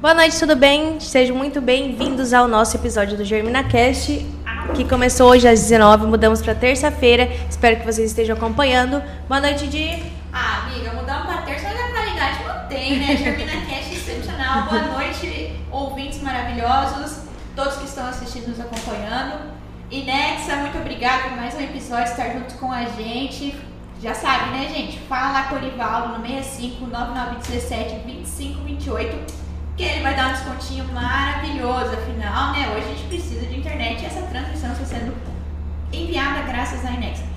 Boa noite, tudo bem? Sejam muito bem-vindos ao nosso episódio do GerminaCast, que começou hoje às 19 mudamos para terça-feira. Espero que vocês estejam acompanhando. Boa noite, Di. Ah, amiga, mudamos para terça, mas a qualidade mantém, né? GerminaCast excepcional. Boa noite, ouvintes maravilhosos, todos que estão assistindo, nos acompanhando. E Nexa, muito obrigada por mais um episódio, estar junto com a gente. Já sabe, né, gente? Fala lá com o Orivaldo no 65 9917 2528 que ele vai dar um descontinho maravilhoso. Afinal, né, hoje a gente precisa de internet e essa transmissão está sendo enviada graças à Inex.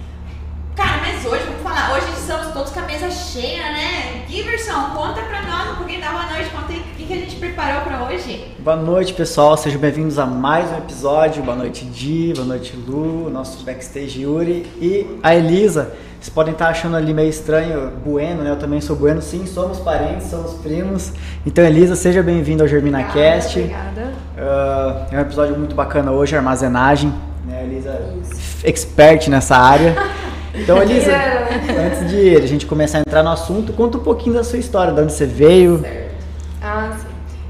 Cara, mas hoje, vamos falar, hoje estamos todos com a mesa cheia, né? Giverson, conta pra nós um pouquinho da boa noite, conta aí o que, que a gente preparou pra hoje. Boa noite, pessoal, sejam bem-vindos a mais um episódio. Boa noite, Di, boa noite, Lu, nosso backstage Yuri e a Elisa. Vocês podem estar achando ali meio estranho, Bueno, né? Eu também sou Bueno, sim, somos parentes, somos primos. Então, Elisa, seja bem-vinda ao GerminaCast. Obrigada. Uh, é um episódio muito bacana hoje, armazenagem. Né, Elisa, Isso. expert nessa área. Então, Elisa, antes de a gente começar a entrar no assunto, conta um pouquinho da sua história, de onde você veio. Certo. Ah, sim.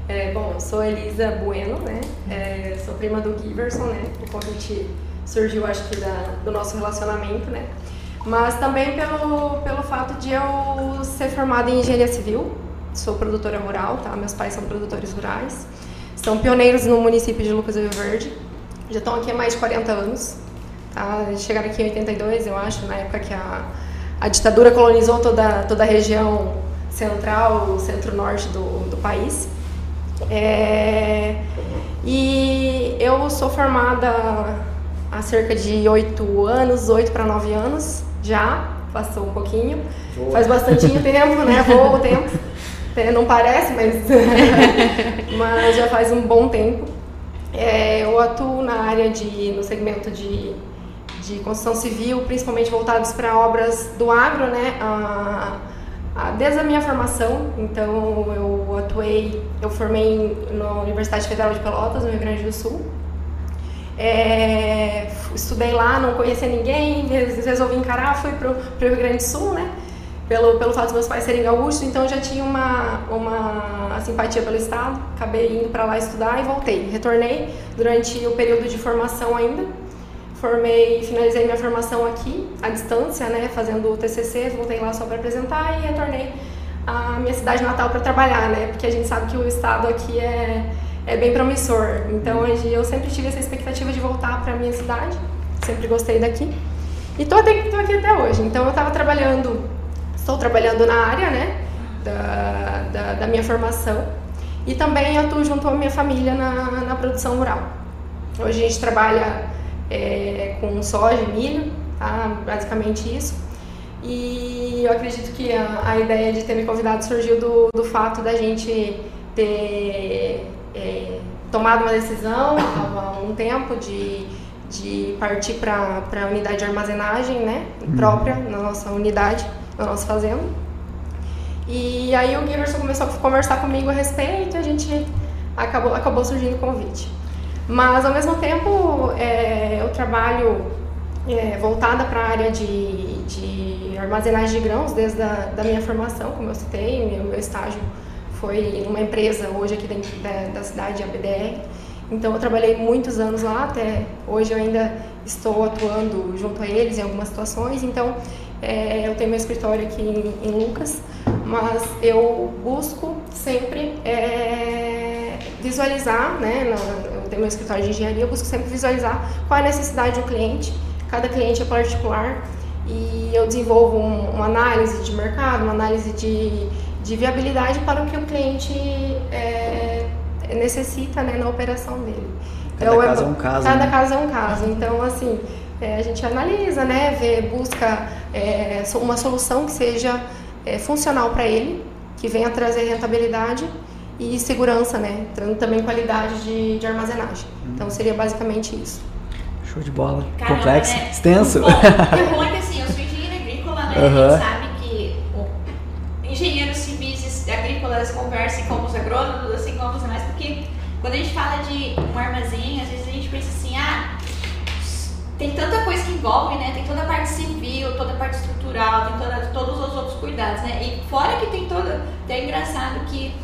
É, bom, eu sou Elisa Bueno, né? É, sou prima do Giverson, né? O convite surgiu, acho que, da, do nosso relacionamento, né? mas também pelo, pelo fato de eu ser formada em engenharia civil, sou produtora rural, tá? Meus pais são produtores rurais, são pioneiros no município de Lucas do Rio Verde, já estão aqui há mais de 40 anos, tá? Chegaram aqui em 82, eu acho, na época que a, a ditadura colonizou toda, toda a região central, centro-norte do, do país. É, e eu sou formada há cerca de 8 anos, 8 para 9 anos, já, passou um pouquinho. Boa. Faz bastante tempo, né? Voa o tempo. É, não parece, mas, mas já faz um bom tempo. É, eu atuo na área de, no segmento de, de construção civil, principalmente voltados para obras do agro, né? A, a, desde a minha formação, então eu atuei, eu formei na Universidade Federal de Pelotas, no Rio Grande do Sul, é, estudei lá, não conhecia ninguém, resolvi encarar, fui para o Rio Grande do Sul, né? Pelo, pelo fato dos meus pais serem gaúchos, então já tinha uma, uma simpatia pelo estado, acabei indo para lá estudar e voltei. Retornei durante o período de formação ainda, formei, finalizei minha formação aqui, à distância, né, fazendo o TCC, voltei lá só para apresentar e retornei à minha cidade natal para trabalhar, né, porque a gente sabe que o estado aqui é é bem promissor. Então eu sempre tive essa expectativa de voltar para minha cidade, sempre gostei daqui. E tô, até, tô aqui até hoje. Então eu estava trabalhando, estou trabalhando na área, né, da, da, da, minha formação. E também atuo junto à minha família na, na produção rural. Hoje a gente trabalha é, com soja e milho, tá? basicamente isso. E eu acredito que a, a ideia de ter me convidado surgiu do, do fato da gente ter é, tomado uma decisão há um tempo de, de partir para a unidade de armazenagem né, uhum. própria, na nossa unidade, na nossa fazenda. E aí o Giverson começou a conversar comigo a respeito e a gente acabou, acabou surgindo o convite. Mas ao mesmo tempo é, eu trabalho é, voltada para a área de, de armazenagem de grãos desde a da minha formação, como eu citei, meu, meu estágio foi numa empresa hoje aqui dentro da, da cidade, a BDR. Então eu trabalhei muitos anos lá, até hoje eu ainda estou atuando junto a eles em algumas situações. Então é, eu tenho meu escritório aqui em, em, Lucas, mas eu busco sempre é, visualizar, né? Na, eu tenho meu escritório de engenharia, eu busco sempre visualizar qual é a necessidade do cliente. Cada cliente é particular e eu desenvolvo um, uma análise de mercado, uma análise de de viabilidade para o que o cliente é, necessita né, na operação dele. Cada então, caso é um caso. Cada né? caso é um caso. Então, assim, é, a gente analisa, né, vê, busca é, uma solução que seja é, funcional para ele, que venha trazer rentabilidade e segurança, né, trazendo também qualidade de, de armazenagem. Hum. Então, seria basicamente isso. Show de bola. Caramba, Complexo, né? extenso. Bom, é bom que assim, eu sou engenheira agrícola, né? Uhum. A gente sabe que o engenheiro agrícolas conversem com os agrônomos, assim como os demais, porque quando a gente fala de um armazém, às vezes a gente pensa assim, ah, tem tanta coisa que envolve, né? Tem toda a parte civil, toda a parte estrutural, tem toda, todos os outros cuidados, né? E fora que tem toda. É engraçado que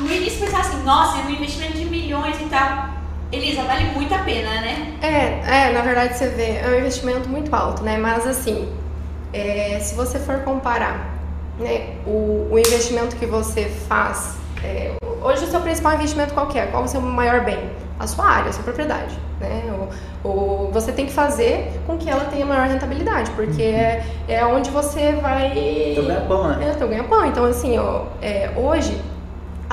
no início pensava assim, nossa, é um investimento de milhões e tal. Elisa, vale muito a pena, né? É, é, na verdade você vê, é um investimento muito alto, né? Mas assim, é, se você for comparar né, o, o investimento que você faz, é, hoje o seu principal investimento qual é? Qual é o seu maior bem? A sua área, a sua propriedade. Né? O, o, você tem que fazer com que ela tenha maior rentabilidade, porque uhum. é, é onde você vai. Teu ganha-pão, né? É, teu ganha-pão. Então, assim, ó, é, hoje,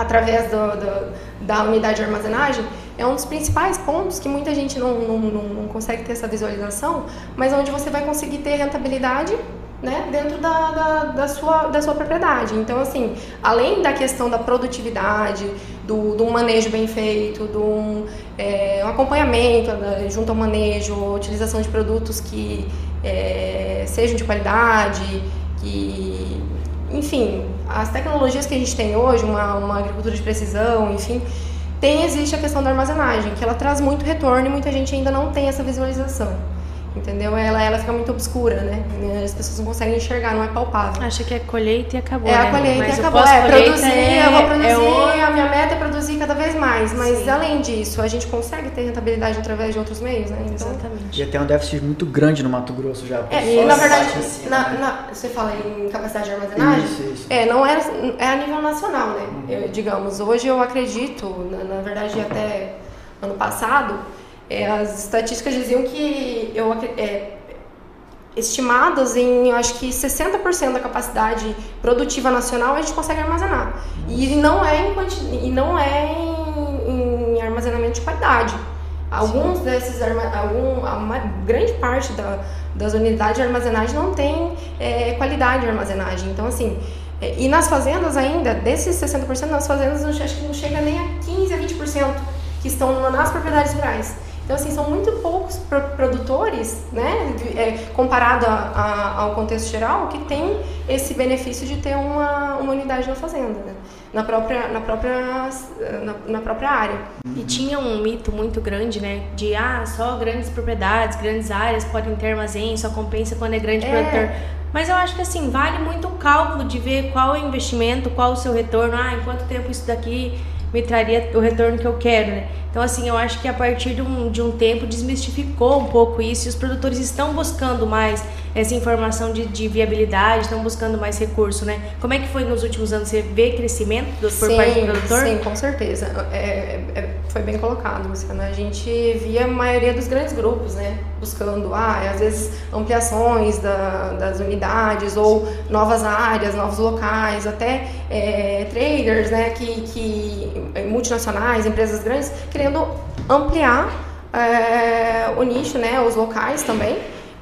através do, do, da unidade de armazenagem, é um dos principais pontos que muita gente não, não, não, consegue ter essa visualização, mas onde você vai conseguir ter rentabilidade né, dentro da, da, da, sua, da sua propriedade. Então, assim, além da questão da produtividade, do, do manejo bem feito, do é, um acompanhamento né, junto ao manejo, utilização de produtos que é, sejam de qualidade, que, enfim, as tecnologias que a gente tem hoje, uma, uma agricultura de precisão, enfim, tem, existe a questão da armazenagem, que ela traz muito retorno e muita gente ainda não tem essa visualização. Entendeu? Ela, ela fica muito obscura, né? As pessoas não conseguem enxergar, não é palpável. Acha que é colheita e acabou. É né? a colheita mas e acabou. É, produzir, é, eu vou produzir, é a minha meta é produzir cada vez mais. Mas Sim. além disso, a gente consegue ter rentabilidade através de outros meios, né? Então, Exatamente. E até um déficit muito grande no Mato Grosso já. É, e na verdade, assim, na, né? na, você fala em capacidade de armazenagem? Isso, isso. É, não é, é a nível nacional, né? Uhum. Eu, digamos, hoje eu acredito, na, na verdade até ano passado, é, as estatísticas diziam que eu, é, estimadas em, acho que 60% da capacidade produtiva nacional a gente consegue armazenar. E não é em, e não é em, em armazenamento de qualidade. Alguns Sim. desses, algum, uma grande parte da, das unidades de armazenagem não tem é, qualidade de armazenagem. Então, assim, é, e nas fazendas ainda, desses 60%, nas fazendas acho que não chega nem a 15% a 20% que estão nas propriedades rurais. Então, assim, são muito poucos produtores, né, é, comparado a, a, ao contexto geral, que tem esse benefício de ter uma, uma unidade na fazenda, né, na, própria, na, própria, na, na, própria área. E tinha um mito muito grande, né, de, ah, só grandes propriedades, grandes áreas podem ter armazém, só compensa quando é grande é. produtor. Mas eu acho que assim, vale muito o cálculo de ver qual é o investimento, qual o seu retorno, ah, em quanto tempo isso daqui me traria o retorno que eu quero, né? Então, assim, eu acho que a partir de um, de um tempo desmistificou um pouco isso e os produtores estão buscando mais essa informação de, de viabilidade, estão buscando mais recurso, né? Como é que foi nos últimos anos? Você vê crescimento do, por sim, parte do produtor? Sim, com certeza. É, é, foi bem colocado, Luciana. A gente via a maioria dos grandes grupos, né? Buscando, ah, às vezes, ampliações da, das unidades ou novas áreas, novos locais, até é, traders, né? Que, que, multinacionais, empresas grandes, querendo ampliar é, o nicho, né? Os locais também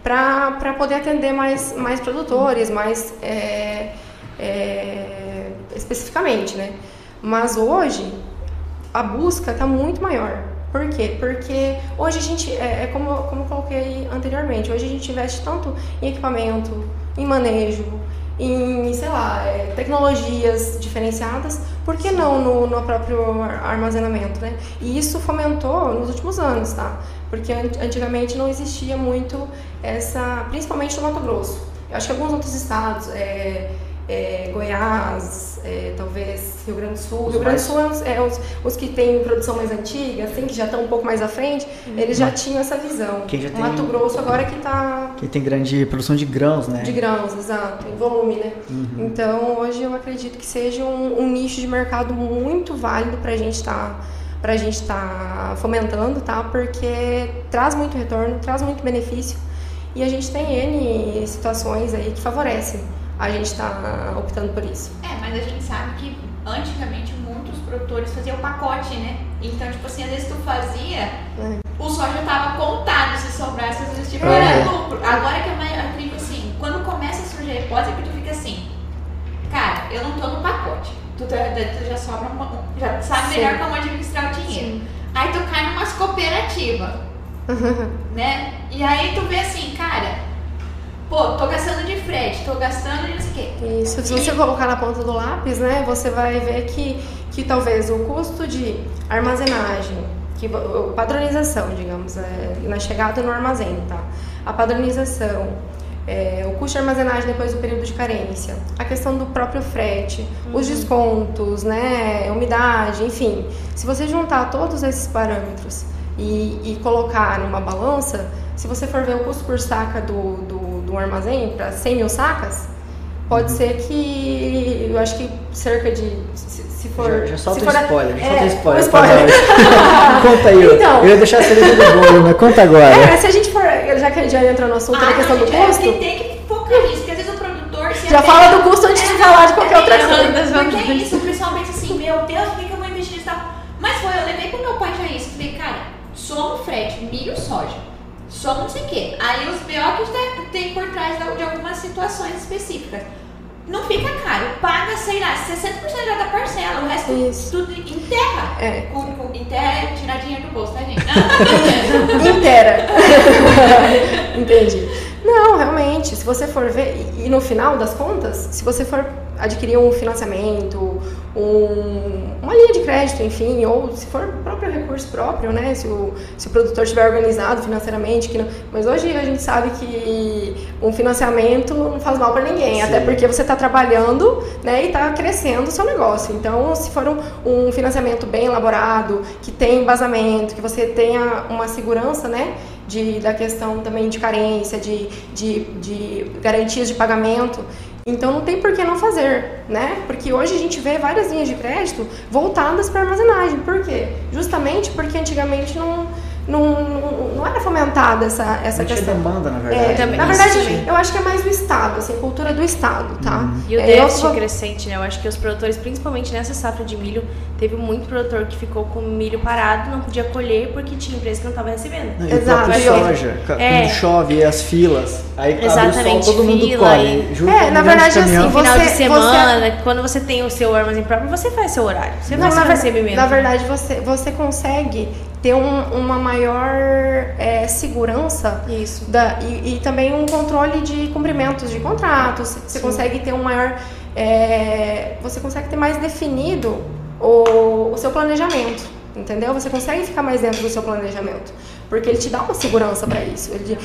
para poder atender mais, mais produtores, mais é, é, especificamente, né? Mas hoje a busca está muito maior. Por quê? Porque hoje a gente, é, é, como, como coloquei anteriormente, hoje a gente investe tanto em equipamento, em manejo, em, sei lá, é, tecnologias diferenciadas, por que não no, no próprio armazenamento, né? E isso fomentou nos últimos anos, tá? Porque antigamente não existia muito essa, principalmente no Mato Grosso. Eu acho que alguns outros estados, é, é, Goiás, é, talvez Rio Grande do Sul. Os Rio Grande do Sul é, é os, os, que têm produção mais antiga, assim, que já estão um pouco mais à frente, uhum. eles já tinham essa visão. Quem já tem, Mato Grosso agora que está... Que tem grande produção de grãos, né? De grãos, exato, em volume, né? Uhum. Então, hoje eu acredito que seja um, um nicho de mercado muito válido para a gente estar... Tá, para a gente estar tá fomentando, tá? Porque traz muito retorno, traz muito benefício e a gente tem N situações aí que favorecem a gente está optando por isso. É, mas a gente sabe que antigamente muitos produtores faziam pacote, né? Então, tipo assim, às vezes tu fazia, é. o soja tava contado se sobrasse, às vezes tipo, é. era lucro. Agora que eu acredito assim, quando começa a surgir a hipótese, que tu fica assim, cara, eu não tô no pacote. Tu, tu, tu já sobra, já sabe Sim. melhor como administrar o dinheiro. Sim. Aí tu cai numas cooperativas, né? E aí tu vê assim, cara, pô, tô gastando de frete, tô gastando de não sei o quê. Isso, se você colocar na ponta do lápis, né, você vai ver que, que talvez o custo de armazenagem, que, padronização, digamos, é, na chegada no armazém, tá? A padronização, é, o custo de armazenagem depois do período de carência, a questão do próprio frete, uhum. os descontos, né, umidade, enfim. Se você juntar todos esses parâmetros e, e, colocar numa balança, se você for ver o custo por saca do, do, do armazém para 100 mil sacas, pode ser que, eu acho que cerca de se for. Já, já solta se for, spoiler, já é, solta spoiler. spoiler. conta aí. Então, eu ia deixar a cereja do bolo, mas conta agora. É, se a gente for. Já que a gente já entrou no assunto ah, da questão do é, custo. tem que focar nisso, porque às vezes o produtor. já fala do custo antes de falar de qualquer outra coisa. Porque é isso, o pessoal pensa assim: meu Deus, por que eu vou investir nisso? Mas foi, eu levei pro meu pai já isso. Falei, cara, soma frete, milho soja. Soma não sei o quê. Aí os BO que tem por trás de algumas situações específicas não fica caro. Paga, sei lá, 60% da parcela, o resto Isso. tudo enterra. É. Com, com, enterra é tirar dinheiro do bolso, tá, gente? Inteira. Entendi. Não, realmente, se você for ver, e no final das contas, se você for adquirir um financiamento, um, uma linha de crédito, enfim, ou se for próprio recurso próprio, né? Se o, se o produtor estiver organizado financeiramente, que não, mas hoje a gente sabe que um financiamento não faz mal para ninguém, Sim. até porque você está trabalhando, né? E está crescendo o seu negócio. Então, se for um, um financiamento bem elaborado, que tem embasamento, que você tenha uma segurança, né? De, da questão também de carência, de, de, de garantias de pagamento, então não tem por que não fazer, né? Porque hoje a gente vê várias linhas de crédito voltadas para armazenagem. Por quê? Justamente porque antigamente não não, não, era fomentada essa, essa não questão. demanda, na verdade. É, na verdade, eu acho que é mais do Estado, assim, cultura do Estado, tá? Uhum. E o é, déficit eu... crescente, né? Eu acho que os produtores, principalmente nessa safra de milho, teve muito produtor que ficou com milho parado, não podia colher porque tinha empresa que não estava recebendo. Não, Exato. E soja, é. quando chove as filas, aí Exatamente, abre o sol, todo mundo colhe. E... É, na verdade, assim, você... Final de semana, você... quando você tem o seu armazém próprio, você faz seu horário. Você não, faz recebimento. Na verdade, você, você consegue ter um, uma maior é, segurança Isso. Da, e, e, também um controle de cumprimentos de contratos. Você Sim. consegue ter um maior. É, você consegue ter mais definido o, o seu planejamento, entendeu? Você consegue ficar mais dentro do seu planejamento porque ele te dá uma segurança para isso. Ele,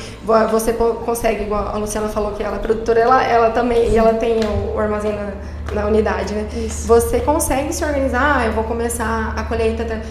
você consegue, igual a Luciana falou que ela é produtora, ela, ela também, e ela tem o, o armazém na, na, unidade, né? Isso. Você consegue se organizar, ah, eu vou começar a colheita eh,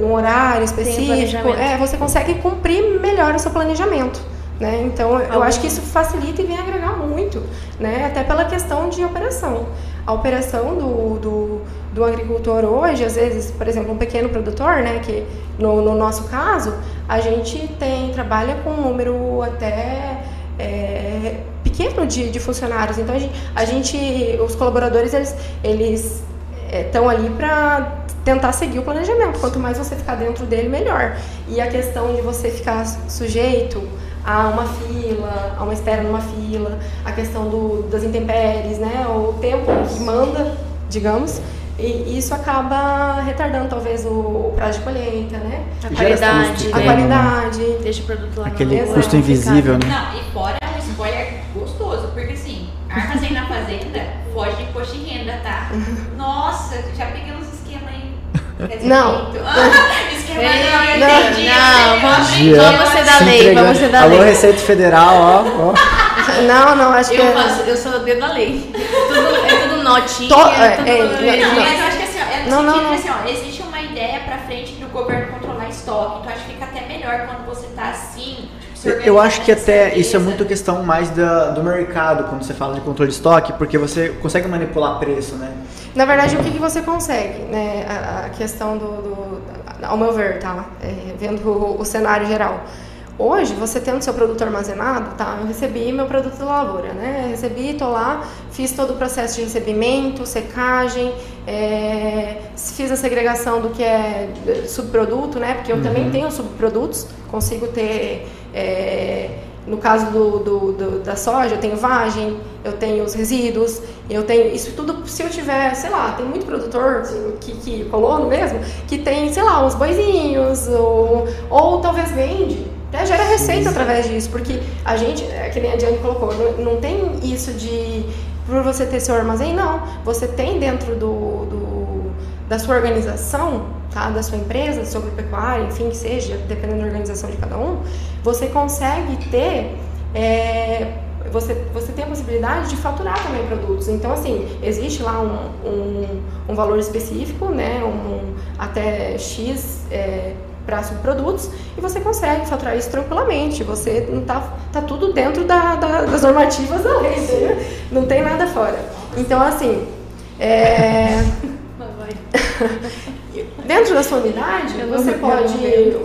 num horário específico, é, você consegue cumprir melhor o seu planejamento. Né? Então, eu acho que isso facilita e vem agregar muito, né? até pela questão de operação. A operação do, do, do agricultor hoje, às vezes, por exemplo, um pequeno produtor, né, que no, no nosso caso, a gente tem trabalha com um número até é, pequeno de, de funcionários. Então, a gente, a gente, os colaboradores, eles, eles estão é, ali para tentar seguir o planejamento. Quanto mais você ficar dentro dele, melhor. E a questão de você ficar sujeito a uma fila, a uma espera numa fila, a questão do, das intempéries, né? O tempo que manda, digamos. E isso acaba retardando talvez o, o prazo de colheita, né? A qualidade. A qualidade. Deixa o produto lá Aquele custo invisível, né? Não, e fora um spoiler gostoso, porque assim, armazém na fazenda foge de imposto de renda, tá? Nossa, já peguei uns esquemas aí. Não. Esquema não, não, entendi. Não, vamos, vamos ser da lei, vamos ser da Alô, lei. Receita Federal, ó. ó. Não, não, acho eu que. Faço, eu sou dedo da lei. Tudo, é tudo notinha. To, é, tudo, é, não, mas eu acho que assim, ó, é no não, sentido não, assim, ó, existe uma ideia pra frente do governo controlar estoque. Então acho que fica até melhor quando você eu acho que até isso é muito questão mais da, do mercado quando você fala de controle de estoque, porque você consegue manipular preço, né? Na verdade, o que, que você consegue, né? A, a questão do, do, ao meu ver, tá? É, vendo o, o, cenário geral. Hoje, você tendo seu produto armazenado, tá? Eu recebi meu produto da lavoura, né? recebi, tô lá, fiz todo o processo de recebimento, secagem, é, fiz a segregação do que é subproduto, né? Porque eu uhum. também tenho subprodutos, consigo ter é, no caso do, do, do, da soja, eu tenho vagem, eu tenho os resíduos, eu tenho isso tudo. Se eu tiver, sei lá, tem muito produtor que, que colono mesmo, que tem, sei lá, uns boizinhos, ou, ou talvez vende, até gera receita sim, através disso, porque a gente, é, que nem a Diane colocou, não, não tem isso de por você ter seu armazém, não. Você tem dentro do, do da sua organização tá? da sua empresa, sobre pecuária, enfim, que seja, dependendo da organização de cada um, você consegue ter é, você, você tem a possibilidade de faturar também produtos. Então, assim, existe lá um, um, um valor específico, né? Um, até X é, para subprodutos e você consegue faturar isso tranquilamente. Você não tá, tá tudo dentro da, da, das normativas da lei, né? não tem nada fora. Então, assim, é... dentro da sua unidade, você pode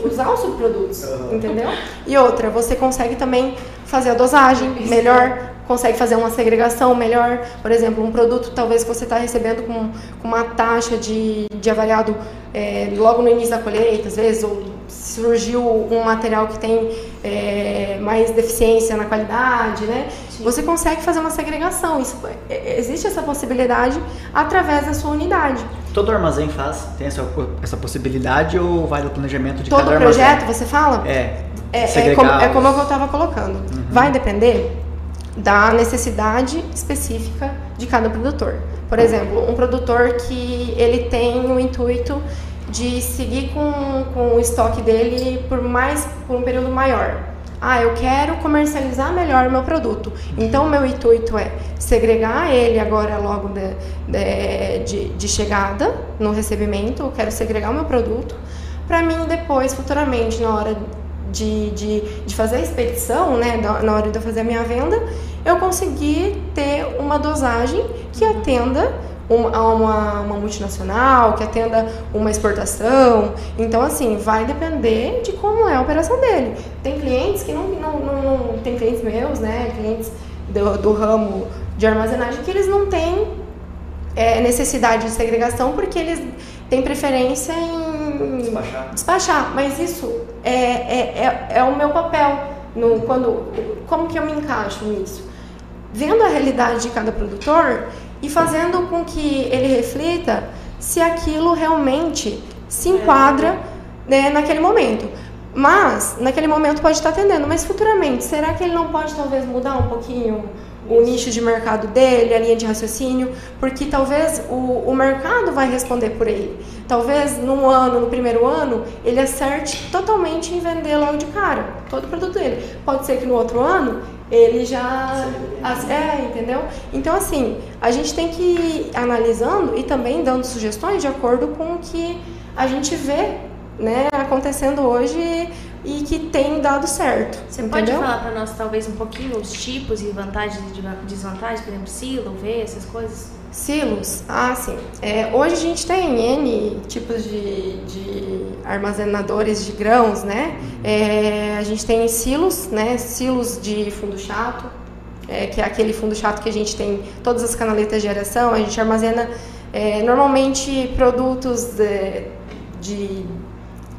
usar os subprodutos, entendeu? E outra, você consegue também fazer a dosagem melhor, consegue fazer uma segregação melhor. Por exemplo, um produto talvez que você está recebendo com, com, uma taxa de, de avaliado é, logo no início da colheita, às vezes, ou surgiu um material que tem é, mais deficiência na qualidade, né? Sim. Você consegue fazer uma segregação. Isso, é, existe essa possibilidade através da sua unidade. Todo armazém faz, tem essa, essa possibilidade ou vai do planejamento de Todo cada armazém? Todo projeto, você fala? É. É, é, como, é como eu estava colocando. Uhum. Vai depender da necessidade específica de cada produtor. Por exemplo, um produtor que ele tem o intuito de seguir com, com o estoque dele por mais por um período maior. Ah, eu quero comercializar melhor o meu produto. Então, meu intuito é segregar ele agora logo de, de, de chegada no recebimento. Eu quero segregar o meu produto para mim depois, futuramente, na hora de, de, de fazer a expedição, né, na hora de eu fazer a minha venda, eu conseguir ter uma dosagem que atenda uma, uma, uma, multinacional, que atenda uma exportação. Então, assim, vai depender de como é a operação dele. Tem clientes que não. não, não, não tem clientes meus, né? Clientes do, do ramo de armazenagem que eles não têm é, necessidade de segregação porque eles têm preferência em despachar. despachar. Mas isso é, é, é, é o meu papel. No, quando, como que eu me encaixo nisso? Vendo a realidade de cada produtor e fazendo com que ele reflita se aquilo realmente se enquadra né, naquele momento. Mas, naquele momento pode estar atendendo, mas futuramente, será que ele não pode talvez mudar um pouquinho o nicho de mercado dele, a linha de raciocínio, porque talvez o, o mercado vai responder por ele. Talvez num ano, no primeiro ano, ele acerte totalmente em vender logo de cara, todo o produto dele. Pode ser que no outro ano ele já. É, entendeu? Então, assim, a gente tem que ir analisando e também dando sugestões de acordo com o que a gente vê né, acontecendo hoje e que tem dado certo. Você entendeu? pode falar para nós talvez um pouquinho os tipos e vantagens e desvantagens, por exemplo, silo, V, essas coisas? Silos? Ah, sim. É, hoje a gente tem N tipos de, de armazenadores de grãos, né? É, a gente tem silos, né? Silos de fundo chato, é, que é aquele fundo chato que a gente tem todas as canaletas de aeração. A gente armazena é, normalmente produtos de, de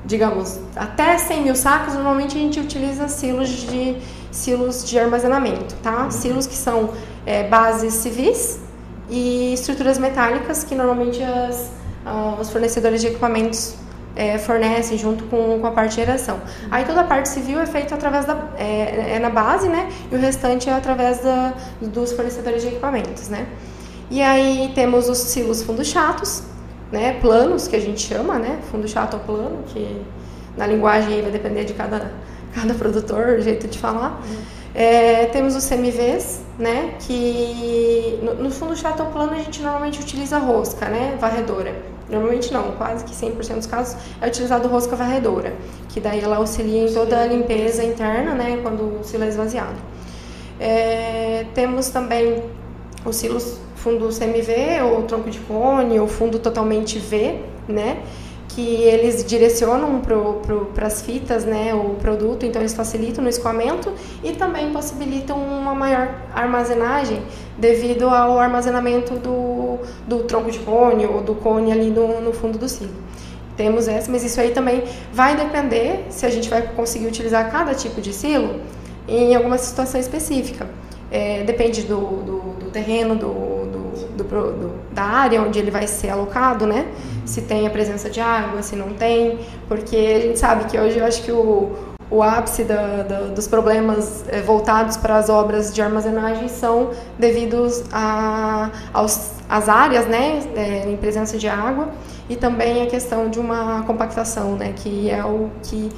digamos, até 100 mil sacos, normalmente a gente utiliza silos de, silos de armazenamento, tá? Silos que são é, bases civis e estruturas metálicas que normalmente as, uh, os fornecedores de equipamentos é, fornecem junto com, com a parte de geração. Aí toda a parte civil é feita através da é, é na base, né? E o restante é através da, dos fornecedores de equipamentos, né? E aí temos os silos fundos chatos, né, planos, que a gente chama, né, fundo chato ou plano, que na linguagem vai depender de cada, cada produtor, o jeito de falar. Uhum. É, temos os CMVs, né, que no, no, fundo chato ou plano a gente normalmente utiliza rosca, né, varredora. Normalmente não, quase que 100% dos casos é utilizado rosca varredora, que daí ela auxilia em toda a limpeza interna, né, quando o silo é esvaziado. É, temos também os silos fundo CMV ou tronco de cone ou fundo totalmente V, né? Que eles direcionam para as fitas, né, o produto, então eles facilitam no escoamento e também possibilitam uma maior armazenagem devido ao armazenamento do, do tronco de cone ou do cone ali no, no fundo do silo. Temos essa, mas isso aí também vai depender se a gente vai conseguir utilizar cada tipo de silo em alguma situação específica. É, depende do, do, do terreno, do, do, do, da área onde ele vai ser alocado, né? Se tem a presença de água, se não tem, porque a gente sabe que hoje eu acho que o, o ápice da, da, dos problemas é, voltados para as obras de armazenagem são devidos a, aos, às áreas, né, é, em presença de água. E também a questão de uma compactação, né, que é o que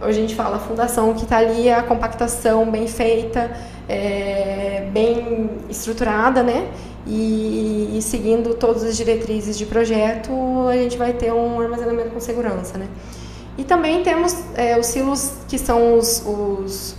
hoje a gente fala fundação que está ali, a compactação bem feita, é, bem estruturada, né? E, e, seguindo todas as diretrizes de projeto, a gente vai ter um armazenamento com segurança, né? E também temos é, os silos que são os, os,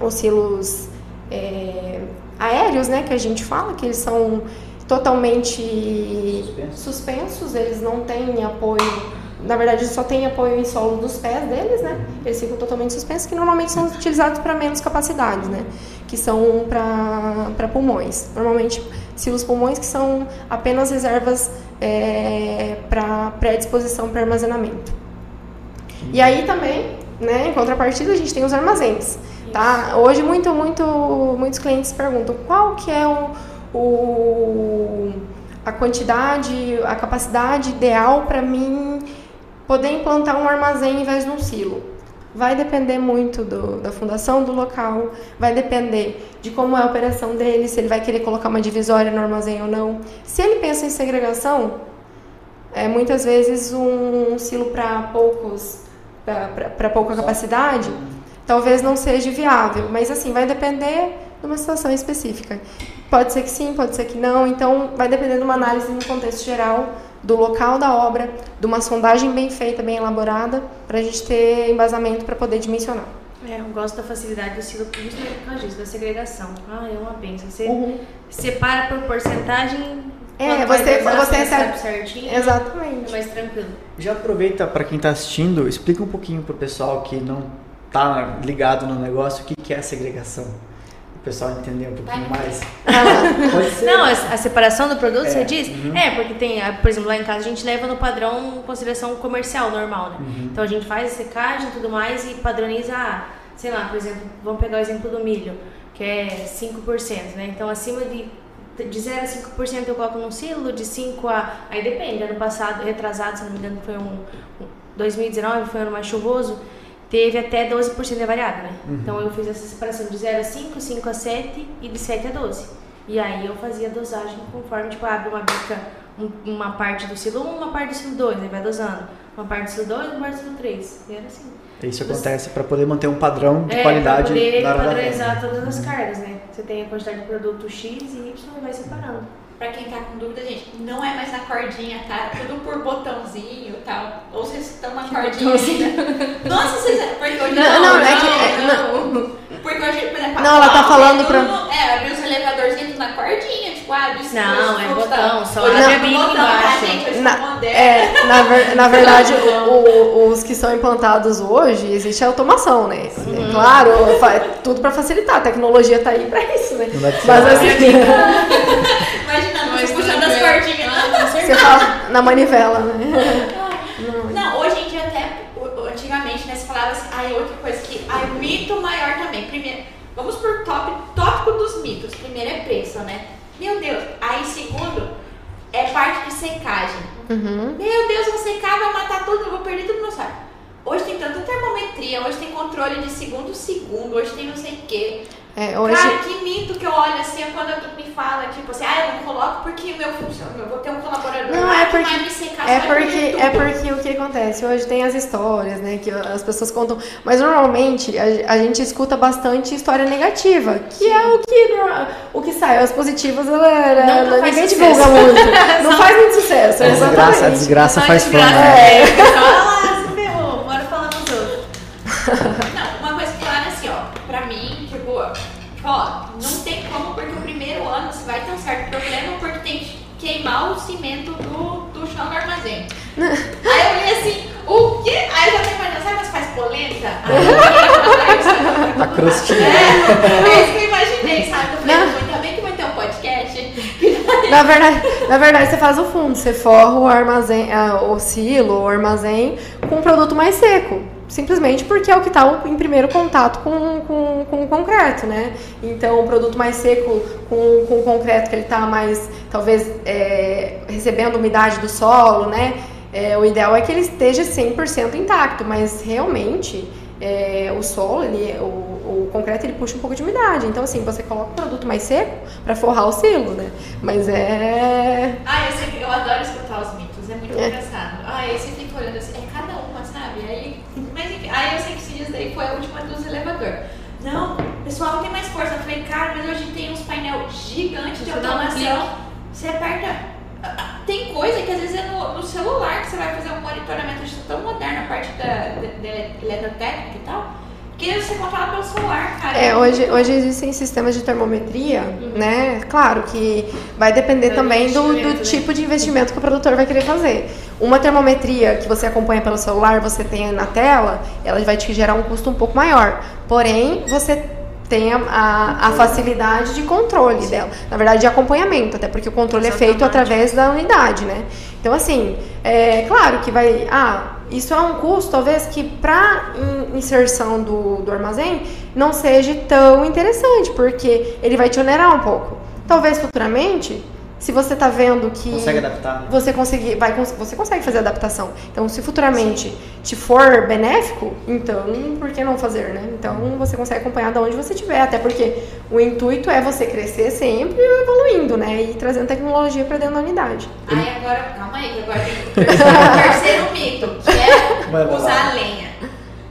os silos é, aéreos, né? Que a gente fala, que eles são totalmente suspensos, eles não têm apoio na verdade só tem apoio em solo dos pés deles, né? Eles ficam totalmente suspensos, que normalmente são utilizados para menos capacidades, né? Que são para pulmões. Normalmente silos pulmões que são apenas reservas é, para pré-disposição para armazenamento. E aí também, né, em contrapartida, a gente tem os armazéns. Tá? Hoje muito, muito, muitos clientes perguntam qual que é o, o a quantidade, a capacidade ideal para mim poder implantar um armazém em vez de um silo. Vai depender muito do, da fundação do local, vai depender de como é a operação dele, se ele vai querer colocar uma divisória no armazém ou não. Se ele pensa em segregação, é muitas vezes um, um silo para poucos, para pouca capacidade, talvez não seja viável, mas assim vai depender de uma situação específica. Pode ser que sim, pode ser que não, então vai depender de uma análise no contexto geral do local da obra, de uma sondagem bem feita, bem elaborada, para a gente ter embasamento para poder dimensionar. É, eu gosto da facilidade do silo justamente por causa disso, da segregação. Ah, é uma benção. Você uhum. separa por porcentagem. É, você, você recebe certinho. Exatamente. É mais tranquilo. Já aproveita para quem está assistindo, explica um pouquinho para o pessoal que não está ligado no negócio o que, que é a segregação pessoal entender um pouquinho mais. Não, a, separação do produto, é. você diz? Uhum. É, porque tem, por exemplo, lá em casa a gente leva no padrão consideração comercial normal, né? Uhum. Então a gente faz a secagem e tudo mais e padroniza, ah, sei lá, por exemplo, vamos pegar o exemplo do milho, que é 5%, né? Então acima de de 0 a 5% eu coloco num silo, de 5 a. Aí depende, ano passado, retrasado, se não me engano, foi um. 2019 foi um ano mais chuvoso teve até 12% de variável, né? Uhum. Então eu fiz essa separação de 0 a 5, 5 a 7 e de 7 a 12. E aí eu fazia a dosagem conforme, tipo, abre uma bica, um, uma parte do silo 1, uma parte do silo 2, aí vai dosando. Uma parte do silo 2, uma parte do silo 3. E era assim. Isso acontece para poder manter um padrão de é, qualidade pra poder padronizar todas as cargas, né? Você tem a quantidade de produto X e Y e vai separando. Pra quem tá com dúvida, gente, não é mais na cordinha, tá? Tudo por botãozinho e tal. Ou vocês estão na cordinha ainda. Nossa, vocês. Porque hoje não. Não, não, é que. É, não. Porque hoje, por exemplo, não, ela tá falando pra. É, abrir os elevadorzinhos na cordinha, tipo, ah, abre Não, é botão, só abre a bica embaixo. Gente, na, é, na, ver, na verdade, o, os que são implantados hoje, existe a automação, né? Uhum. É claro, tudo pra facilitar. A tecnologia tá aí pra isso, né? Mas assim. Imagina, você puxando as cordinhas lá. Você fala na manivela, né? Não, não, hoje em dia até, antigamente, né, se falava assim, é outra coisa que, ah, o mito maior também. Primeiro, vamos por top, tópico dos mitos. Primeiro é preço, né? Meu Deus. Aí, segundo, é parte de secagem. Uhum. Meu Deus, vou secar, vai matar tudo, eu vou perder tudo no meu saco. Hoje tem tanta termometria, hoje tem controle de segundo segundo, hoje tem não sei o quê. É, hoje... Cara, que mito que eu olho assim é quando alguém me fala, tipo assim, ah, eu não coloco porque meu funciona, eu vou ter um colaborador não, é porque, que vai me secar é porque É porque o que acontece? Hoje tem as histórias, né, que as pessoas contam, mas normalmente a, a gente escuta bastante história negativa, que é o que, o que sai. As positivas, ela, ela, não ninguém divulga muito. não faz muito sucesso, a desgraça, a desgraça faz fama. Né? É, fala lá, se ferrou, bora falar com os outros. ó, não tem como porque o primeiro ano você vai ter um certo problema porque tem que queimar o cimento do, do chão do armazém. Aí eu olhei assim, o quê? Aí eu já imaginando, sabe mas faz polenta? Aí A crostinha. É, é isso que eu imaginei, sabe? Eu falei, ainda bem que vai ter um podcast. Na verdade, na verdade, você faz o fundo, você forra o armazém, o silo, o armazém com um produto mais seco simplesmente porque é o que está em primeiro contato com, com, com o concreto, né? Então, o produto mais seco com, com o concreto, que ele está mais, talvez, é, recebendo umidade do solo, né? É, o ideal é que ele esteja 100% intacto, mas realmente é, o solo, ele, o, o, concreto, ele puxa um pouco de umidade. Então, assim, você coloca o produto mais seco para forrar o silo, né? Mas é... Ah, eu, sei, eu adoro escutar os mitos, é muito é. engraçado. Ah, aí você fica olhando assim, é cada uma, sabe? Aí eu sei que esses dias daí foi a última dos elevador. Não, pessoal tem mais força. Eu falei, cara, mas hoje tem uns painel gigantes de automação. Você aperta. Tem coisa que às vezes é no, no celular que você vai fazer um monitoramento. Hoje tá tão moderno a parte da, da, da eletrotécnica e tal. Você controla pelo celular, cara. É, hoje, hoje existem sistemas de termometria, né? Claro que vai depender Do também do, do né? tipo de investimento que o produtor vai querer fazer. Uma termometria que você acompanha pelo celular, você tem na tela, ela vai te gerar um custo um pouco maior. Porém, você tem a, a, facilidade de controle dela. Na verdade, de acompanhamento, até porque o controle é feito Exatamente. através da unidade, né? Então, assim, é claro que vai. Ah, isso é um custo, talvez, que para inserção do, do armazém não seja tão interessante, porque ele vai te onerar um pouco. Talvez futuramente, se você está vendo que Consegue adaptar? você conseguir, vai, você consegue fazer adaptação. Então, se futuramente te for benéfico, então por que não fazer, né? Então você consegue acompanhar de onde você estiver, até porque o intuito é você crescer sempre evoluindo, né? E trazendo tecnologia para dentro da unidade. Aí agora, calma aí, que agora tem o terceiro mito, que é usar lenha.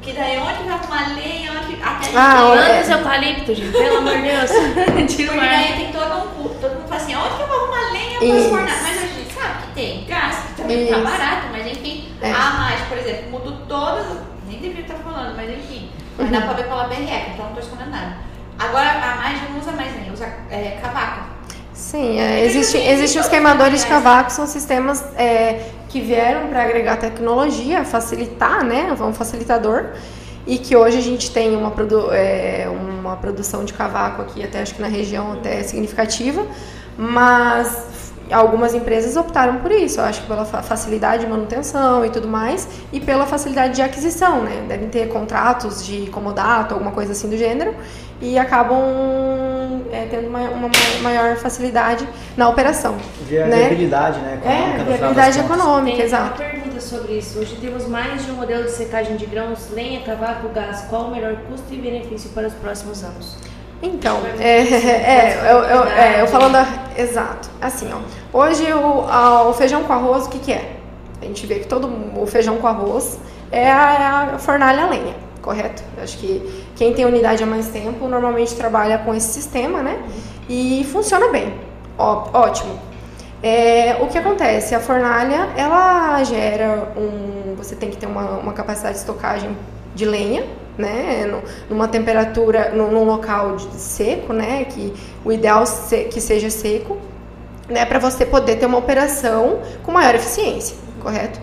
Que daí onde vai arrumar lenha, onde até Ah, é. Plantas eucalipto, gente, pelo amor de Deus. Tira Porque daí tem todo um culto, todo mundo fala assim, onde que eu vou Mas a gente sabe que tem gás, que também tá Isso. barato, mas enfim, É. a mais, por exemplo, mudou todas, nem deveria estar falando, mas enfim, mas Uhum. dá pra ver pela então não tô escondendo nada. Agora a mais não usa mais lenha, usa é, cavaco. Sim, é, existe, que existem os queimadores de cavaco, são sistemas é, que vieram para agregar tecnologia, facilitar, né? Um facilitador. E que hoje a gente tem uma, produ é, uma produção de cavaco aqui, até acho que na região até significativa, mas algumas empresas optaram por isso, eu acho que pela fa- facilidade de manutenção e tudo mais, e pela facilidade de aquisição, né? Devem ter contratos de comodato, alguma coisa assim do gênero, e acabam é, tendo uma, uma maior facilidade na operação. Via né? viabilidade, né? É, econômica, das viabilidade econômica, Tem exato. uma pergunta sobre isso. Hoje temos mais de um modelo de secagem de grãos, lenha, cavaco, gás. Qual o melhor custo e benefício para os próximos anos? Então, é, assim, é, eu, eu, é, eu falando. a- exato. Assim, ó. Hoje o, a- o feijão com arroz, o que, que é? A gente vê que todo o feijão com arroz é a, é a fornalha a lenha, correto? Eu acho que quem tem unidade há mais tempo normalmente trabalha com esse sistema, né? E funciona bem. Ó, ótimo. É, o que acontece? A fornalha, ela gera um. Você tem que ter uma, uma capacidade de estocagem de lenha, né? Numa temperatura, num, local de seco, né? Que o ideal se, que seja seco, né? Para você poder ter uma operação com maior eficiência, correto?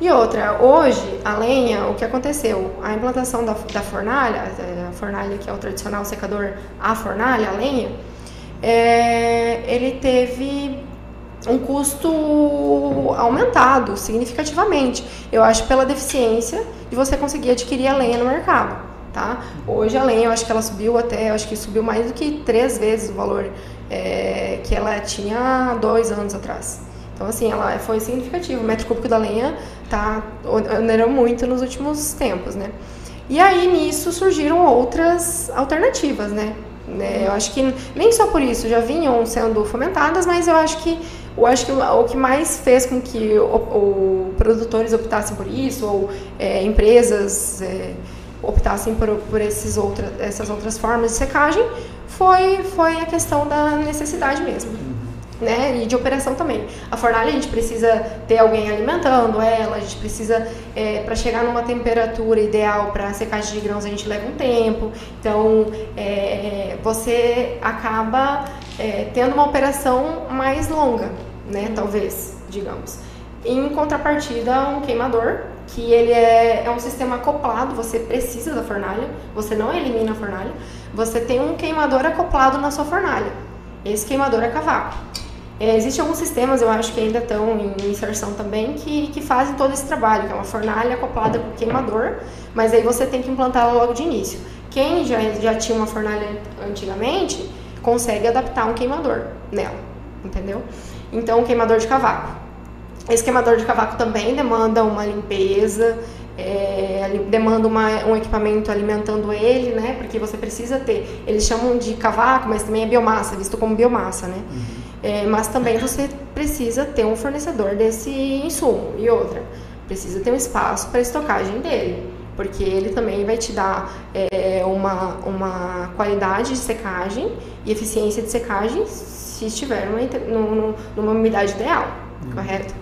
E outra, hoje, a lenha, o que aconteceu? A implantação da, da fornalha, a fornalha que é o tradicional secador a fornalha, a lenha, é, ele teve um custo aumentado significativamente. Eu acho pela deficiência de você conseguir adquirir a lenha no mercado, tá? Hoje a lenha, eu acho que ela subiu até, eu acho que subiu mais do que três vezes o valor é, que ela tinha dois anos atrás. Então, assim, ela foi significativo. O metro cúbico da lenha tá onerou muito nos últimos tempos, né? E aí, nisso, surgiram outras alternativas, né? Né, Eu acho que nem só por isso já vinham sendo fomentadas, mas eu acho que eu acho que o que mais fez com que o, o produtores optassem por isso ou é, empresas é, optassem por, por esses outra, essas outras formas de secagem foi foi a questão da necessidade mesmo. Né? E de operação também. A fornalha a gente precisa ter alguém alimentando ela, a gente precisa, para chegar numa temperatura ideal para secagem de grãos, a gente leva um tempo. Então, é, você acaba é, tendo uma operação mais longa, né? Talvez, digamos. Em contrapartida, um queimador, que ele é, é um sistema acoplado, você precisa da fornalha, você não elimina a fornalha, você tem um queimador acoplado na sua fornalha. Esse queimador é cavaco. É, Existem alguns sistemas, eu acho que ainda estão em inserção também, que, que fazem todo esse trabalho, que é uma fornalha acoplada com queimador, mas aí você tem que implantá-la logo de início. Quem já, já tinha uma fornalha antigamente, consegue adaptar um queimador nela, entendeu? Então, um queimador de cavaco. Esse queimador de cavaco também demanda uma limpeza, é, demanda uma- um equipamento alimentando ele, né? Porque você precisa ter. Eles chamam de cavaco, mas também é biomassa, visto como biomassa, né? É, mas também você precisa ter um fornecedor desse insumo. E outra, precisa ter um espaço para estocagem dele. Porque ele também vai te dar é, uma, uma qualidade de secagem e eficiência de secagem se estiver numa, numa umidade ideal, uhum. correto?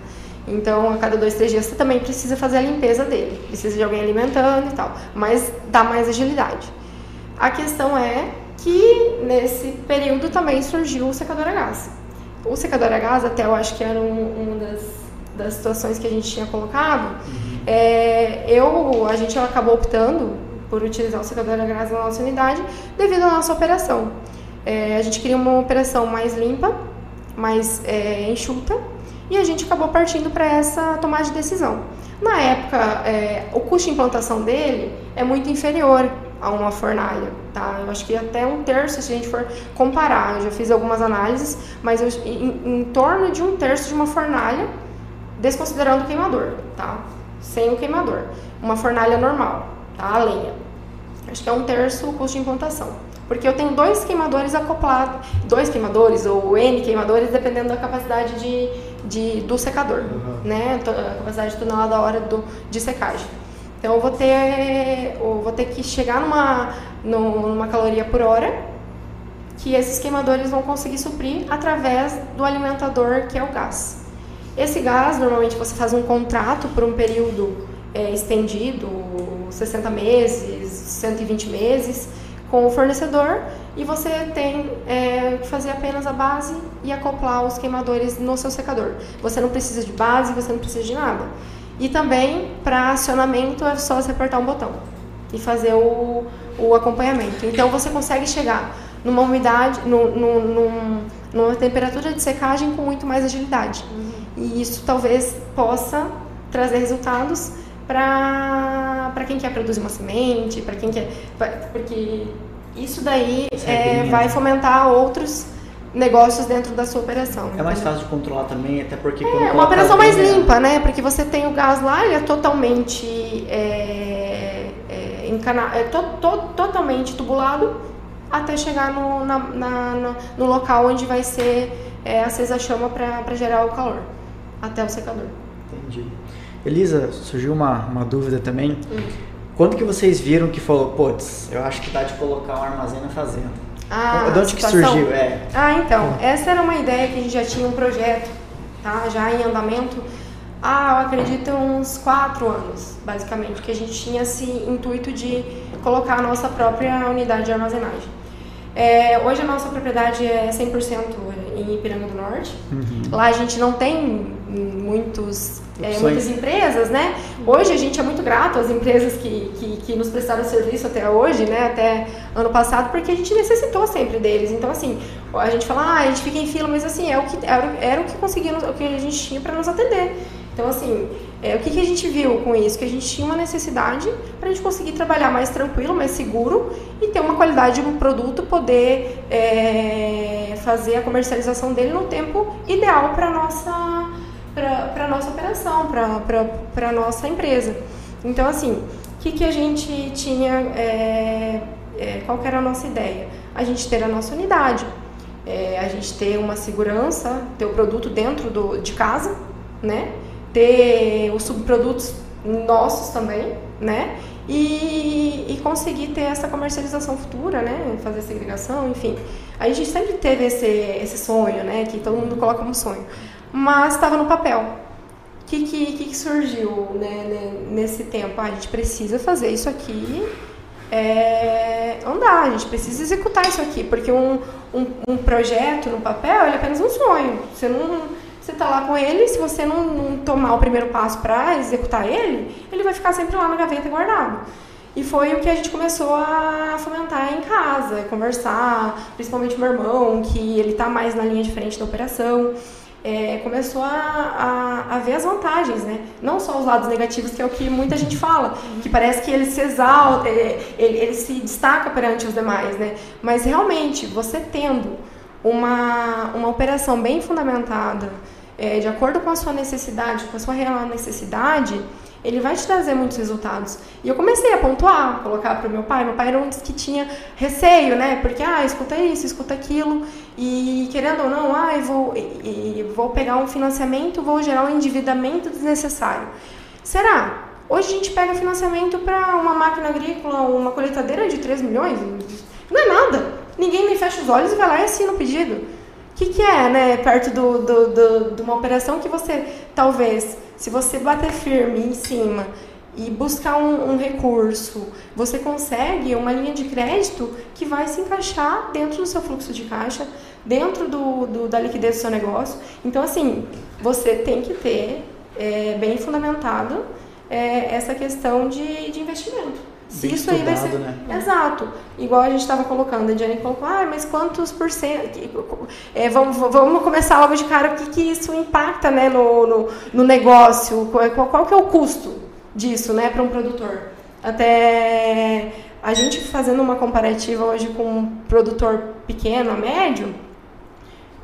Então, a cada dois, três dias você também precisa fazer a limpeza dele. Precisa de alguém alimentando e tal. Mas dá mais agilidade. A questão é que nesse período também surgiu o secador a gás. O secador a gás, até eu acho que era um, uma das, das situações que a gente tinha colocado. Uhum. É, eu, a gente acabou optando por utilizar o secador a gás na nossa unidade devido à nossa operação. É, a gente queria uma operação mais limpa, mais é, enxuta e a gente acabou partindo para essa tomada de decisão. Na época, é, o custo de implantação dele é muito inferior a uma fornalha, tá? Eu acho que até um terço, se a gente for comparar. Eu já fiz algumas análises, mas eu, em, em, torno de um terço de uma fornalha, desconsiderando o queimador, tá? Sem o queimador. Uma fornalha normal, tá? A lenha. Acho que é um terço o custo de implantação. Porque eu tenho dois queimadores acoplados, dois queimadores ou N queimadores, dependendo da capacidade de, de, do secador, uhum. né? A capacidade de tonelada hora do, de secagem. Então eu vou ter, eu vou ter que chegar numa, numa caloria por hora que esses queimadores vão conseguir suprir através do alimentador que é o gás. Esse gás, normalmente você faz um contrato por um período é, estendido, 60 meses, 120 meses, com o fornecedor e você tem é, que fazer apenas a base e acoplar os queimadores no seu secador. Você não precisa de base, você não precisa de nada. E também para acionamento é só você apertar um botão e fazer o, o acompanhamento. Então você consegue chegar numa umidade, no, no, num, numa temperatura de secagem com muito mais agilidade. Uhum. E isso talvez possa trazer resultados para quem quer produzir uma semente, para quem quer. Porque isso daí é, vai fomentar outros negócios dentro da sua operação. É mais fácil de controlar também, até porque... É, uma operação mais limpa, né? Porque você tem o gás lá, ele é totalmente... É, é, encana, é to, to, totalmente tubulado até chegar no, na, na, no, no local onde vai ser é, acesa a chama para gerar o calor, até o secador. Entendi. Elisa, surgiu uma, uma dúvida também. Hum. Quando que vocês viram que falou, putz, eu acho que dá de colocar um armazém na fazenda? Ah, de onde que surgiu? É. Ah, então, essa era uma ideia que a gente já tinha um projeto, tá? Já em andamento. Ah, eu acredito uns quatro anos, basicamente, que a gente tinha esse intuito de colocar a nossa própria unidade de armazenagem. É, hoje a nossa propriedade é 100% em Ipiranga do Norte. Uhum. Lá a gente não tem muitos, é, muitas empresas, né? Hoje a gente é muito grato às empresas que, que, que, nos prestaram serviço até hoje, né? Até ano passado, porque a gente necessitou sempre deles. Então, assim, a gente fala, ah, a gente fica em fila, mas assim, é o que, era, era o que conseguimos, o que a gente tinha para nos atender. Então, assim, é, o que, que a gente viu com isso? Que a gente tinha uma necessidade para a gente conseguir trabalhar mais tranquilo, mais seguro e ter uma qualidade de um produto, poder é, fazer a comercialização dele no tempo ideal para a nossa, pra, nossa operação, para a nossa empresa. Então, assim, o que, que a gente tinha, é, é, qual era a nossa ideia? A gente ter a nossa unidade, é, a gente ter uma segurança, ter o produto dentro do, de casa, né? ter os subprodutos nossos também, né? E, e, conseguir ter essa comercialização futura, né? Fazer segregação, enfim. A gente sempre teve esse, esse sonho, né? Que todo mundo coloca como sonho. Mas estava no papel. O que, que, que, surgiu né, nesse tempo? Ah, a gente precisa fazer isso aqui é, andar, a gente precisa executar isso aqui, porque um, um, um projeto no papel é apenas um sonho. Você não você está lá com ele, se você não, não tomar o primeiro passo para executar ele, ele vai ficar sempre lá na gaveta guardado. E foi o que a gente começou a fomentar em casa, conversar, principalmente meu irmão, que ele está mais na linha de frente da operação. É, começou a, a, a, ver as vantagens, né? Não só os lados negativos, que é o que muita gente fala, que parece que ele se exalta, ele, ele, ele se destaca perante os demais, né? Mas realmente, você tendo uma, uma operação bem fundamentada, é, de acordo com a sua necessidade, com a sua real necessidade, ele vai te trazer muitos resultados. E eu comecei a pontuar, colocar para o meu pai. Meu pai era um que tinha receio, né? Porque, ah, escuta isso, escuta aquilo. E querendo ou não, ah, vou, e, vou pegar um financiamento, vou gerar um endividamento desnecessário. Será Hoje a gente pega financiamento para uma máquina agrícola, uma colheitadeira de 3 milhões. Não é nada. Ninguém me fecha os olhos e vai lá e assina o pedido. Que, que é, né, perto do, do, do, de uma operação que você, talvez, se você bater firme em cima e buscar um, um, recurso, você consegue uma linha de crédito que vai se encaixar dentro do seu fluxo de caixa, dentro do, do da liquidez do seu negócio. Então, assim, você tem que ter é, bem fundamentado é, essa questão de, de investimento. Bem isso aí vai ser. Né? Exato. Igual a gente estava colocando, a Jenny colocou, ah, mas quantos por cento. É, vamos, vamos começar logo de cara, o que, que isso impacta né, no, no, no negócio? Qual, qual que é o custo? disso, né, para um produtor. Até a gente fazendo uma comparativa hoje com um produtor pequeno a médio,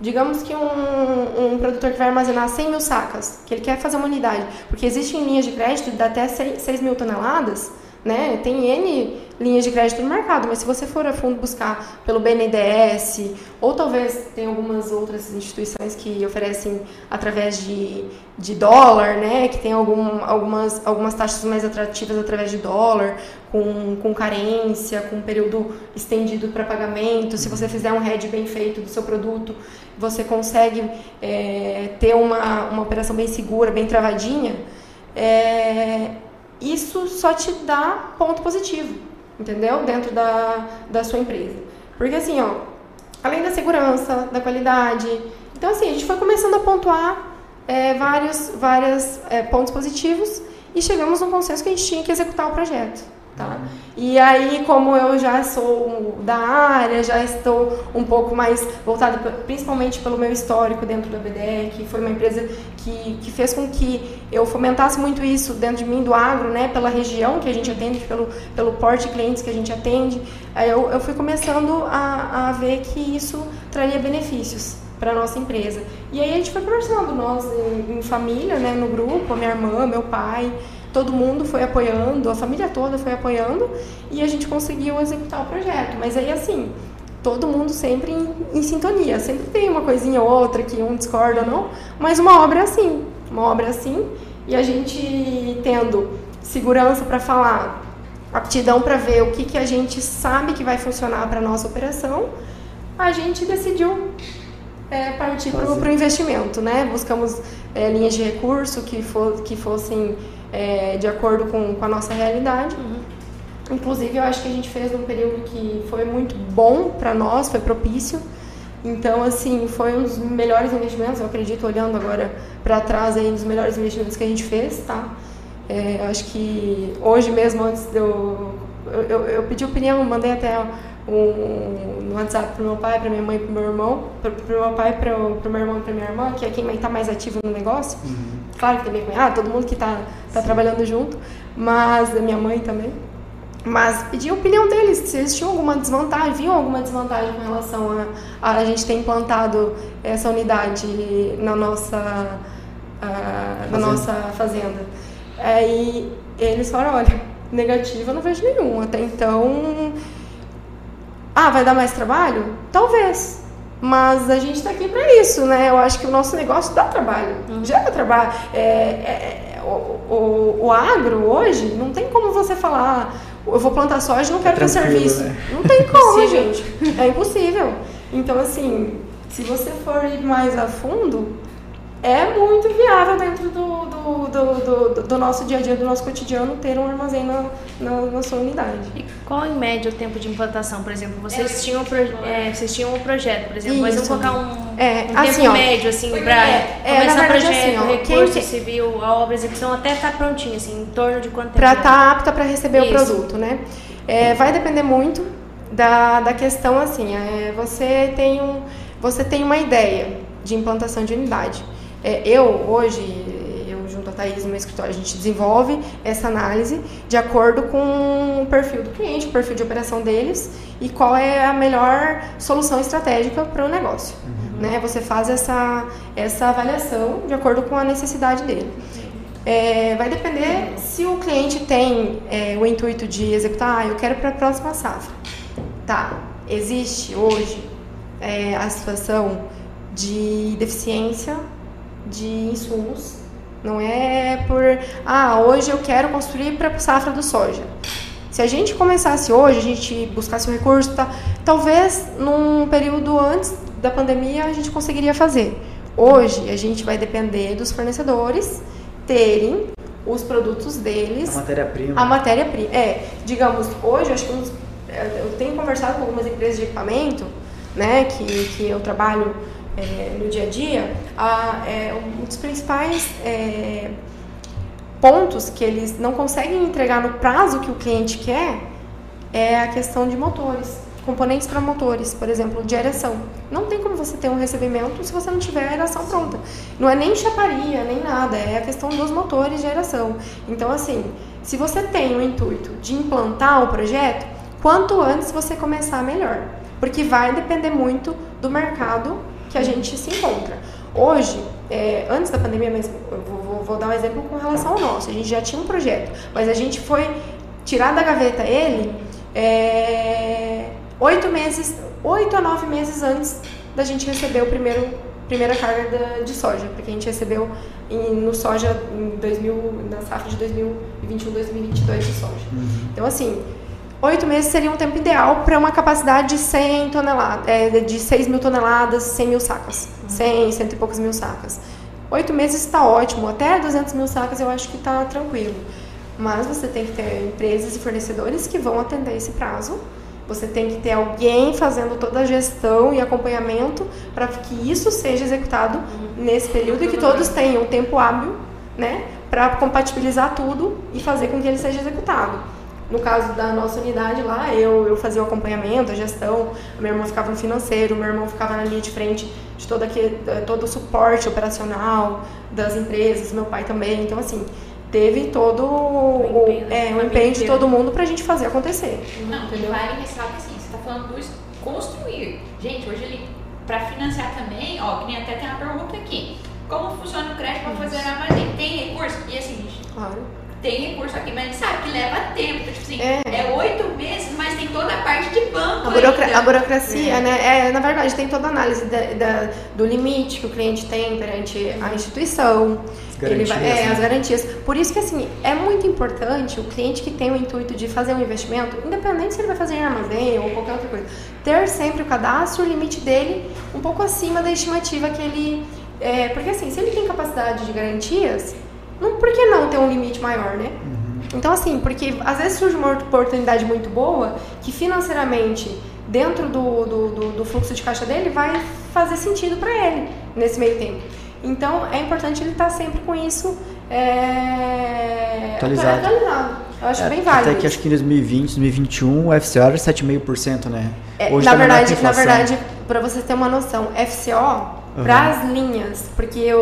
digamos que um, um produtor que vai armazenar 100 mil sacas, que ele quer fazer uma unidade, porque existem linhas de crédito de até 6, 6 mil toneladas, né? Tem N linhas de crédito no mercado, mas se você for a fundo buscar pelo BNDES, ou talvez tem algumas outras instituições que oferecem através de, de dólar, né? Que tem algum, algumas, algumas taxas mais atrativas através de dólar, com, com carência, com período estendido para pagamento. Se você fizer um hedge bem feito do seu produto, você consegue é, ter uma, uma operação bem segura, bem travadinha. É, isso só te dá ponto positivo, entendeu? Dentro da, da sua empresa. Porque assim, ó, além da segurança, da qualidade, então assim, a gente foi começando a pontuar é, vários, vários é, pontos positivos e chegamos num consenso que a gente tinha que executar o projeto. Tá? E aí, como eu já sou da área, já estou um pouco mais voltada, principalmente pelo meu histórico dentro da BDE, que foi uma empresa que, que fez com que eu fomentasse muito isso dentro de mim, do agro, né, pela região que a gente atende, pelo, pelo porte de clientes que a gente atende, eu, eu fui começando a, a ver que isso traria benefícios para nossa empresa. E aí a gente foi conversando, nós em, em família, né, no grupo, minha irmã, meu pai, todo mundo foi apoiando, a família toda foi apoiando e a gente conseguiu executar o projeto. Mas aí, assim, todo mundo sempre em, em sintonia. Sempre tem uma coisinha ou outra que um discorda ou não, mas uma obra é assim. Uma obra é assim e a gente tendo segurança para falar, aptidão para ver o que, que a gente sabe que vai funcionar para nossa operação, a gente decidiu é, partir para o investimento, né? Buscamos é, linhas de recurso que, for, que fossem é, de acordo com, com, a nossa realidade. Uhum. Inclusive, eu acho que a gente fez num período que foi muito bom para nós, foi propício. Então, assim, foi um dos melhores investimentos, eu acredito, olhando agora para trás, aí, um dos melhores investimentos que a gente fez, tá? É, eu acho que hoje mesmo, antes de eu, eu, eu, pedi opinião, mandei até um, no WhatsApp pro meu pai, pra minha mãe, pro meu irmão, pro, pro meu pai, pro, pro meu irmão e pra minha irmã, que é quem está mais ativo no negócio. Uhum. Claro que tem minha cunhada, todo mundo que está tá trabalhando junto, mas a minha mãe também. Mas pedi a opinião deles, se eles tinham alguma desvantagem, viam alguma desvantagem com relação a, a, a gente ter implantado essa unidade na nossa, a, na nossa fazenda. Aí eles falaram, olha, negativa eu não vejo nenhum. Até então ah, vai dar mais trabalho? Talvez. Mas a gente está aqui para isso, né? Eu acho que o nosso negócio dá trabalho, uhum. gera trabalho. É, é, é, o, o, o, agro hoje, não tem como você falar, eu vou plantar soja e não quero é ter serviço. Né? Não tem como, gente. É impossível. Então, assim, se você for ir mais a fundo, é muito viável dentro do, do, do, do, do nosso dia a dia, do nosso cotidiano, ter um armazém na, na, na, sua unidade. E qual, em média, o tempo de implantação, por exemplo? Vocês, é, tinham, pro, é, vocês tinham um projeto, por exemplo, mas vamos colocar um, é, um assim, tempo ó, médio, assim, para é, é, começar projeto, assim, ó, recurso quem, civil, a obra, execução, até estar tá prontinho, assim, em torno de quanto tempo? Para estar tá apta para receber Isso. o produto, né? É, vai depender muito da, da questão, assim, é, você, tem um, você tem uma ideia de implantação de unidade. É, eu, hoje, eu junto a Thaís no meu escritório, a gente desenvolve essa análise de acordo com o perfil do cliente, o perfil de operação deles e qual é a melhor solução estratégica para o negócio. Uhum. Né? Você faz essa, essa avaliação de acordo com a necessidade dele. É, vai depender se o cliente tem é, o intuito de executar, ah, eu quero para a próxima safra. Tá, existe hoje é, a situação de deficiência de insumos Não é por, ah, hoje eu quero construir para safra do soja. Se a gente começasse hoje, a gente buscasse o um recurso, tá, talvez num período antes da pandemia a gente conseguiria fazer. Hoje a gente vai depender dos fornecedores terem os produtos deles. A matéria-prima. A matéria-prima. É, digamos, hoje acho que eu tenho conversado com algumas empresas de equipamento, né, que, que eu trabalho é, no dia a dia, a, é, um dos principais é, pontos que eles não conseguem entregar no prazo que o cliente quer é a questão de motores, componentes para motores, por exemplo, de aeração. Não tem como você ter um recebimento se você não tiver a aeração pronta. Não é nem chaparia, nem nada, é a questão dos motores de aeração. Então, assim, se você tem o intuito de implantar o projeto, quanto antes você começar, melhor. Porque vai depender muito do mercado que a gente se encontra. Hoje, é, antes da pandemia eu vou, vou, vou, dar um exemplo com relação ao nosso. A gente já tinha um projeto, mas a gente foi tirar da gaveta ele é, oito meses, oito a nove meses antes da gente receber o primeiro primeira carga de soja, porque a gente recebeu em, no soja em 2000, na safra de 2021, 2022 de soja. Uhum. Então assim, Oito meses seria um tempo ideal para uma capacidade de 100 toneladas, é, de 6 mil toneladas, 100 mil sacas. 100, cento e poucos mil sacas. Oito meses está ótimo, até 200 mil sacas eu acho que está tranquilo. Mas você tem que ter empresas e fornecedores que vão atender esse prazo. Você tem que ter alguém fazendo toda a gestão e acompanhamento para que isso seja executado nesse período e que todos tenham tempo hábil, né, para compatibilizar tudo e fazer com que ele seja executado. No caso da nossa unidade lá, eu, eu fazia o acompanhamento, a gestão, a minha irmã ficava no financeiro, meu irmão ficava na linha de frente de todo, aquele, eh, todo o suporte operacional das empresas, meu pai também. Então, assim, teve todo o, empenho, né? é, o empenho de todo mundo pra gente fazer acontecer. Não, entendeu? vale ressaltar assim, você tá falando do construir. Gente, hoje ele, pra financiar também, ó, que nem até tem uma pergunta aqui. Como funciona o crédito para fazer armazém? Tem recurso? E assim, claro tem recurso aqui, mas a gente sabe que leva tempo. Então, tipo assim, é oito é meses, mas tem toda a parte de banco. A, burocra a burocracia, é. né? É, na verdade, tem toda a análise da, da, do limite que o cliente tem perante a instituição. As garantias. Vai, é, né? as garantias. Por isso que, assim, é muito importante o cliente que tem o intuito de fazer um investimento, independente se ele vai fazer em armazém ou qualquer outra coisa, ter sempre o cadastro, o limite dele um pouco acima da estimativa que ele. É, porque, assim, se ele tem capacidade de garantias não, por que não ter um limite maior, né? Uhum. Então, assim, porque às vezes surge uma oportunidade muito boa que financeiramente, dentro do, do, do, do fluxo de caixa dele, vai fazer sentido para ele nesse meio tempo. Então, é importante ele estar tá sempre com isso é... atualizado. atualizado. Eu acho é, bem válido. Até que acho que em 2020, 2021, o FCO era 7,5%, né? É, Hoje na, tá verdade, na verdade, para você ter uma noção, FCO uhum. para as linhas, porque eu,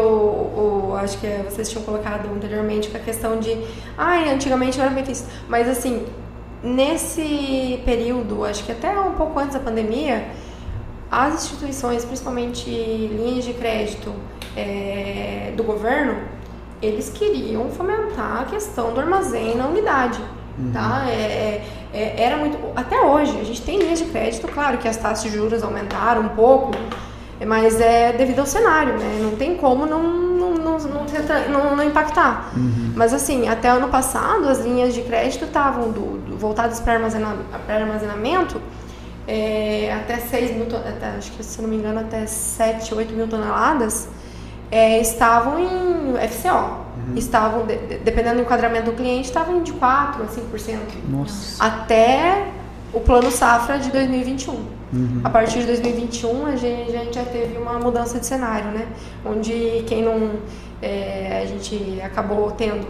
eu, acho que vocês tinham colocado anteriormente com a questão de, ai, ah, antigamente não era bem visto, mas assim, nesse período, acho que até um pouco antes da pandemia, as instituições, principalmente linhas de crédito é, do governo, eles queriam fomentar a questão do armazém na unidade. Uhum. Tá? É, é, é era muito. Até hoje, a gente tem linhas de crédito, claro que as taxas de juros aumentaram um pouco, mas é devido ao cenário, né? Não tem como não, não, não, não, não impactar. Uhum. Mas assim, até ano passado as linhas de crédito estavam do, do, voltadas para armazenamento, armazenamento é, até 6 mil, até, acho que se não me engano, até 7, 8 mil toneladas, é, estavam em FCO. Uhum. Estavam, de, dependendo do enquadramento do cliente, estavam de 4 a 5%. Nossa. Até o plano safra de 2021. Uhum. A partir de 2021 a gente, a gente, já teve uma mudança de cenário, né? Onde quem não. É, a gente acabou tendo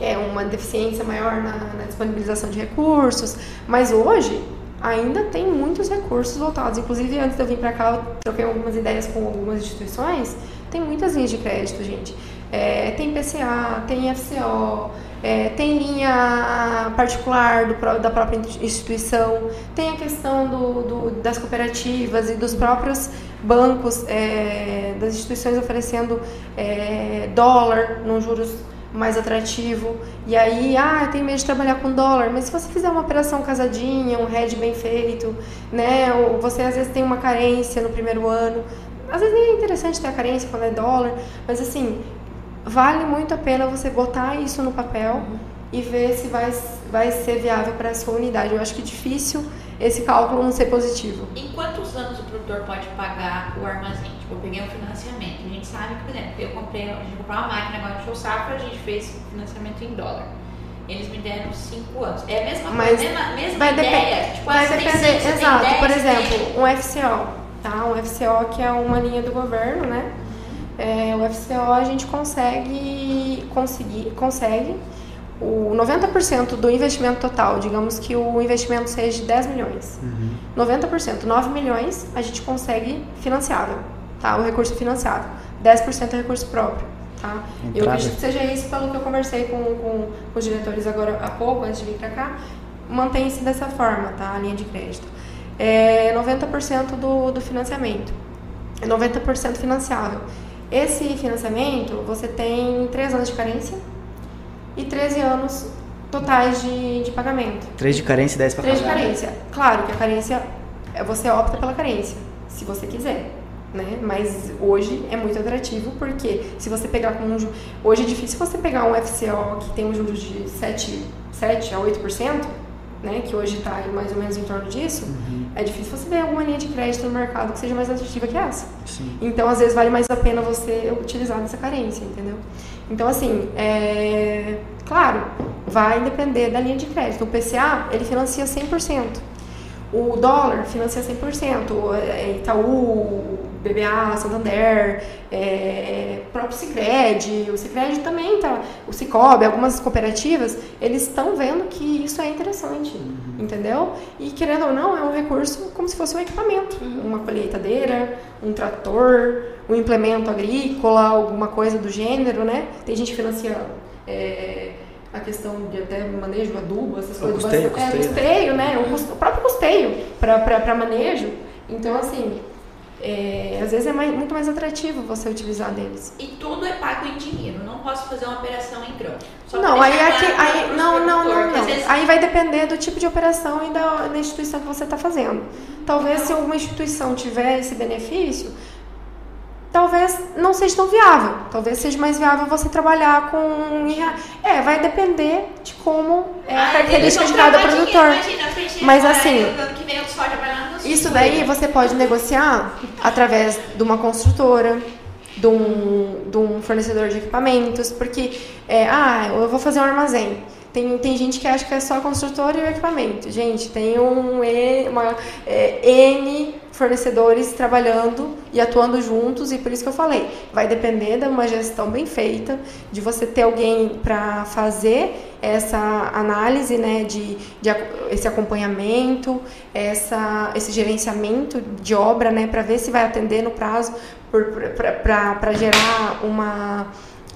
é, uma deficiência maior na, na, disponibilização de recursos, mas hoje ainda tem muitos recursos voltados. Inclusive, antes de eu vir para cá, eu troquei algumas ideias com algumas instituições. Tem muitas linhas de crédito, gente. É, tem PCA, tem FCO, é, tem linha particular do, da própria instituição, tem a questão do, do, das cooperativas e dos próprios bancos, é, das instituições oferecendo é, dólar num juros mais atrativo. E aí, ah, tem medo de trabalhar com dólar, mas se você fizer uma operação casadinha, um hedge bem feito, né, ou você às vezes tem uma carência no primeiro ano, às vezes nem é interessante ter a carência quando é dólar, mas assim, vale muito a pena você botar isso no papel e ver se vai, vai ser viável para a sua unidade. Eu acho que é difícil esse cálculo não ser positivo. Em quantos anos o produtor pode pagar o armazém? Tipo, eu peguei um financiamento. A gente sabe que, por exemplo, eu comprei, a gente comprou uma máquina agora no Show Safra, a gente fez financiamento em dólar. Eles me deram 5 anos. É a mesma Mas coisa, mesma, mesma vai ideia. tipo, vai ah, depender, cinco, exato. 10, Por exemplo, um FCO, tá? Um FCO que é uma linha do governo, né? É, o FCO a gente consegue conseguir consegue o 90% do investimento total, digamos que o investimento seja de 10 milhões. 90%, 9 milhões a gente consegue financiável, tá? O recurso financiável. 10% é recurso próprio, tá? Eu Entrada. acredito que seja isso pelo que eu conversei com, com os diretores agora há pouco, antes de vir pra cá. Mantém-se dessa forma, tá? A linha de crédito. É 90% do, do financiamento. É 90% financiável. Esse financiamento, você tem 3 anos de carência e 13 anos totais de, de pagamento. 3 de carência e 10 para 3 de pagar. carência. Claro que a carência, você opta pela carência, se você quiser. Né? Mas hoje é muito atrativo porque se você pegar com um Hoje é difícil você pegar um FCO que tem um juros de 7, 7 a 8%, né? que hoje está mais ou menos em torno disso. Uhum. É difícil você ver alguma linha de crédito no mercado que seja mais atrativa que essa. Sim. Então, às vezes, vale mais a pena você utilizar dessa carência, entendeu? Então, assim, é... claro, vai depender da linha de crédito. O PCA, ele financia 100%. O dólar financia 100%. O, é, Itaú, BBA, Santander, é, próprio Sicredi, o Sicredi também tá, o Cicobi, algumas cooperativas, eles estão vendo que isso é interessante, entendeu? E querendo ou não, é um recurso como se fosse um equipamento, uma colheitadeira, um trator, um implemento agrícola, alguma coisa do gênero, né? Tem gente que financia é, a questão de até manejo, adubo, essas O coisas. custeio, bastante- custeio, É, custeio, né? O, cus- o próprio custeio para manejo. Então, assim, é, às vezes é mais- muito mais atrativo você utilizar deles. E tudo é pago em dinheiro. Não posso fazer uma operação em grão. Não, aí aqui, aí, não, não, não, não. vezes- Aí vai depender do tipo de operação e da, da instituição que você está fazendo. Talvez se uma instituição tiver esse benefício, talvez não seja tão viável. Talvez seja mais viável você trabalhar com. É, vai depender de como é a Ah, característica vão de cada produtor. Imagina, Mas assim, Isso daí você pode negociar através de uma construtora, de um, de um fornecedor de equipamentos, porque, é, ah, eu vou fazer um armazém. Tem, tem gente que acha que é só a construtora e o equipamento. Gente, tem um, E- uma, é, N fornecedores trabalhando e atuando juntos, e por isso que eu falei, vai depender de uma gestão bem feita, de você ter alguém para fazer essa análise, né, de, de esse acompanhamento, essa, esse gerenciamento de obra, né, para ver se vai atender no prazo, para gerar uma.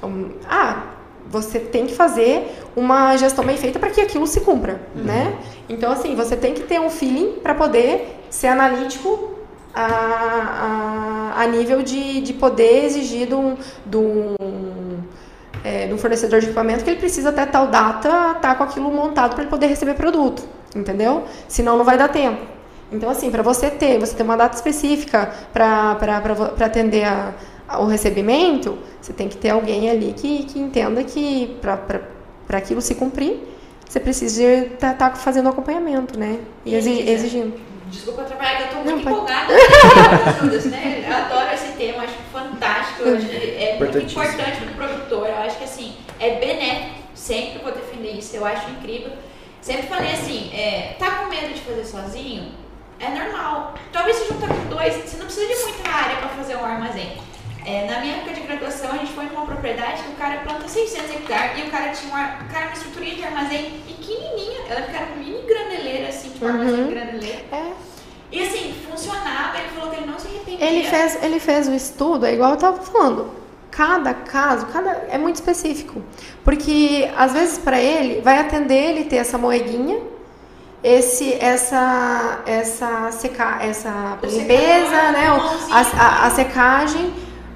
um- ah, você tem que fazer uma gestão bem feita para que aquilo se cumpra, né? Então, assim, você tem que ter um feeling para poder ser analítico a, a, a nível de, de poder exigir de um, de um, é, de um fornecedor de equipamento que ele precisa até tal data estar com aquilo montado para ele poder receber produto, entendeu? Senão não vai dar tempo. Então, assim, para você ter, você ter uma data específica para atender a- o recebimento, você tem que ter alguém ali que, que entenda que para aquilo se cumprir, você precisa estar fazendo acompanhamento, né? E exi- Elisa, exigindo. Desculpa atrapalhar, que eu tô Não, muito pode. empolgada com as ajudas, né? Eu adoro esse tema, acho fantástico, acho é muito importante para o produtor. Eu acho que assim, é benéfico, sempre vou defender isso, eu acho incrível. Sempre falei assim, é, tá com medo de fazer sozinho? É normal. Talvez se junta com dois, você não precisa de muita área para fazer um armazém. É, na minha época de graduação, a gente foi numa propriedade que o cara planta 600 hectares e o cara tinha uma, cara, uma estruturinha de armazém pequenininha. Ela ficava uma mini graneleira, assim, tipo Uhum. armazém de graneleira. É. E assim, funcionava, ele falou que ele não se arrependia. Ele fez, ele fez o estudo, é igual eu estava falando. Cada caso, cada é muito específico, porque às vezes para ele vai atender ele ter essa moedinha, esse, essa, essa seca, essa O limpeza, secador, né, a, a, a secagem,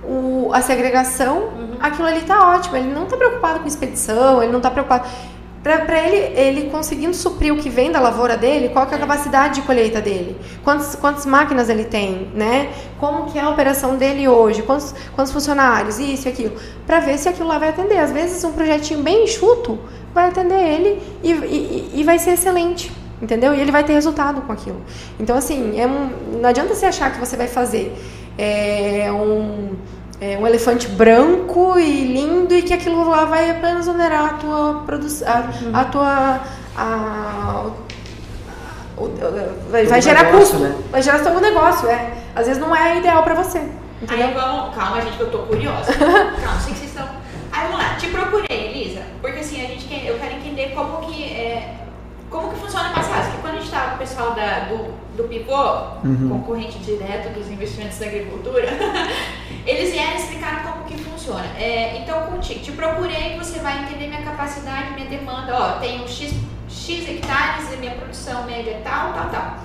o, a segregação, aquilo ali tá ótimo. Ele não tá preocupado com expedição, ele não tá preocupado. para ele, ele conseguindo suprir o que vem da lavoura dele, qual que é a capacidade de colheita dele, quantas, quantas máquinas ele tem, né? Como que é a operação dele hoje, quantos, quantos funcionários, isso e aquilo, para ver se aquilo lá vai atender. Às vezes um projetinho bem enxuto vai atender ele e, e, e vai ser excelente. Entendeu? E ele vai ter resultado com aquilo. Então, assim, é um, não adianta você achar que você vai fazer é, um, é, um elefante branco e lindo e que aquilo lá vai apenas onerar a tua produção, a, uhum. a tua. A, o, vai, vai gerar negócio, custo, né? vai gerar seu negócio, é. Às vezes não é ideal pra você. Entendeu? Aí vamos, calma, gente, que eu tô curiosa. calma, sei que vocês estão. Aí vamos lá, te procurei, Elisa, porque assim, a gente quer, eu quero entender como que é, como que funciona mais fácil. Porque quando a gente estava com o pessoal da, do, do uhum. concorrente direto dos investimentos da agricultura, eles vieram explicar como que funciona. É, então, contigo, te procurei, você vai entender minha capacidade, minha demanda. Ó, tenho X, X hectares e minha produção média é tal, tal, tal.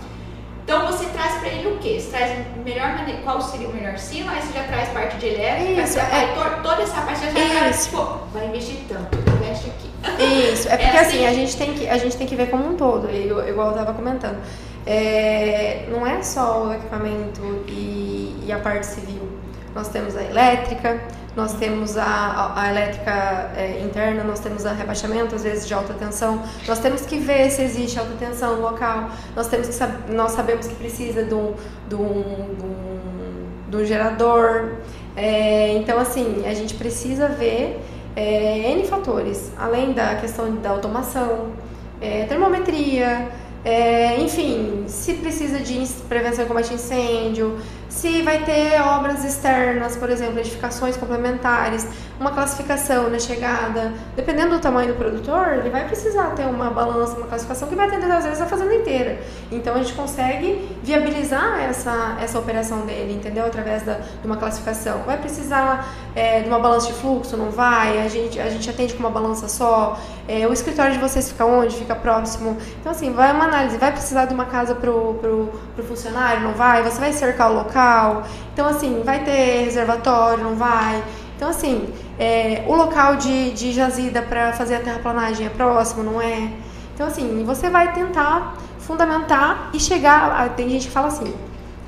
Então você traz para ele o quê? Você traz melhor maneira, qual seria o melhor silo, aí você já traz parte de elétrica, Isso, é, toda essa parte já, já tipo, vai investir tanto, investe aqui. Isso, é porque é assim, assim, a gente tem que a gente tem que ver como um todo, igual eu estava comentando. É, não é só o equipamento e, e a parte civil. Nós temos a elétrica, nós temos a, a, elétrica é, interna, nós temos a rebaixamento, às vezes de alta tensão. Nós temos que ver se existe alta tensão no local. Nós, temos que, nós sabemos que precisa de um, de um, de um, de um gerador. É, então, assim, a gente precisa ver é, N fatores, além da questão da automação, é, termometria, é, enfim, se precisa de prevenção e combate a incêndio, se vai ter obras externas, por exemplo, edificações complementares, uma classificação na chegada, dependendo do tamanho do produtor, ele vai precisar ter uma balança, uma classificação que vai atender às vezes a fazenda inteira. Então a gente consegue viabilizar essa, essa operação dele, entendeu? Através da, de uma classificação. Vai precisar é, de uma balança de fluxo? Não vai? A gente, a gente atende com uma balança só? É, o escritório de vocês fica onde? Fica próximo? Então assim, vai uma análise. Vai precisar de uma casa para o funcionário? Não vai? Você vai cercar o local? Então assim, vai ter reservatório? Não vai? Então, assim, é, o local de, de jazida para fazer a terraplanagem é próximo, não é? Então, assim, você vai tentar fundamentar e chegar. A, tem gente que fala assim,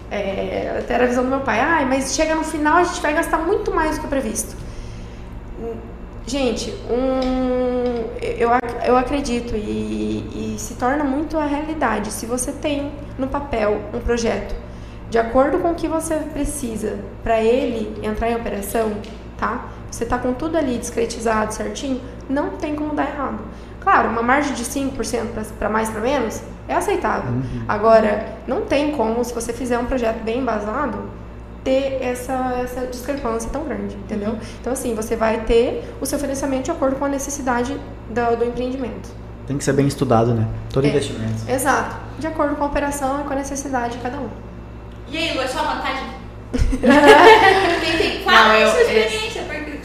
é, até era a visão do meu pai, ah, mas chega no final a gente vai gastar muito mais do que previsto. Gente, um, eu, eu acredito e, e se torna muito a realidade. Se você tem no papel um projeto de acordo com o que você precisa para ele entrar em operação, tá? Você tá com tudo ali discretizado certinho, não tem como dar errado. Claro, uma margem de 5% para mais para menos é aceitável. Uhum. Agora, não tem como, se você fizer um projeto bem embasado, ter essa, essa discrepância tão grande, entendeu? Uhum. Então, assim, você vai ter o seu financiamento de acordo com a necessidade do, do empreendimento. Tem que ser bem estudado, né? Todo é, investimento. Exato. De acordo com a operação e com a necessidade de cada um. E aí, Lu, é só vantagem tem, tem. Fala não, eu,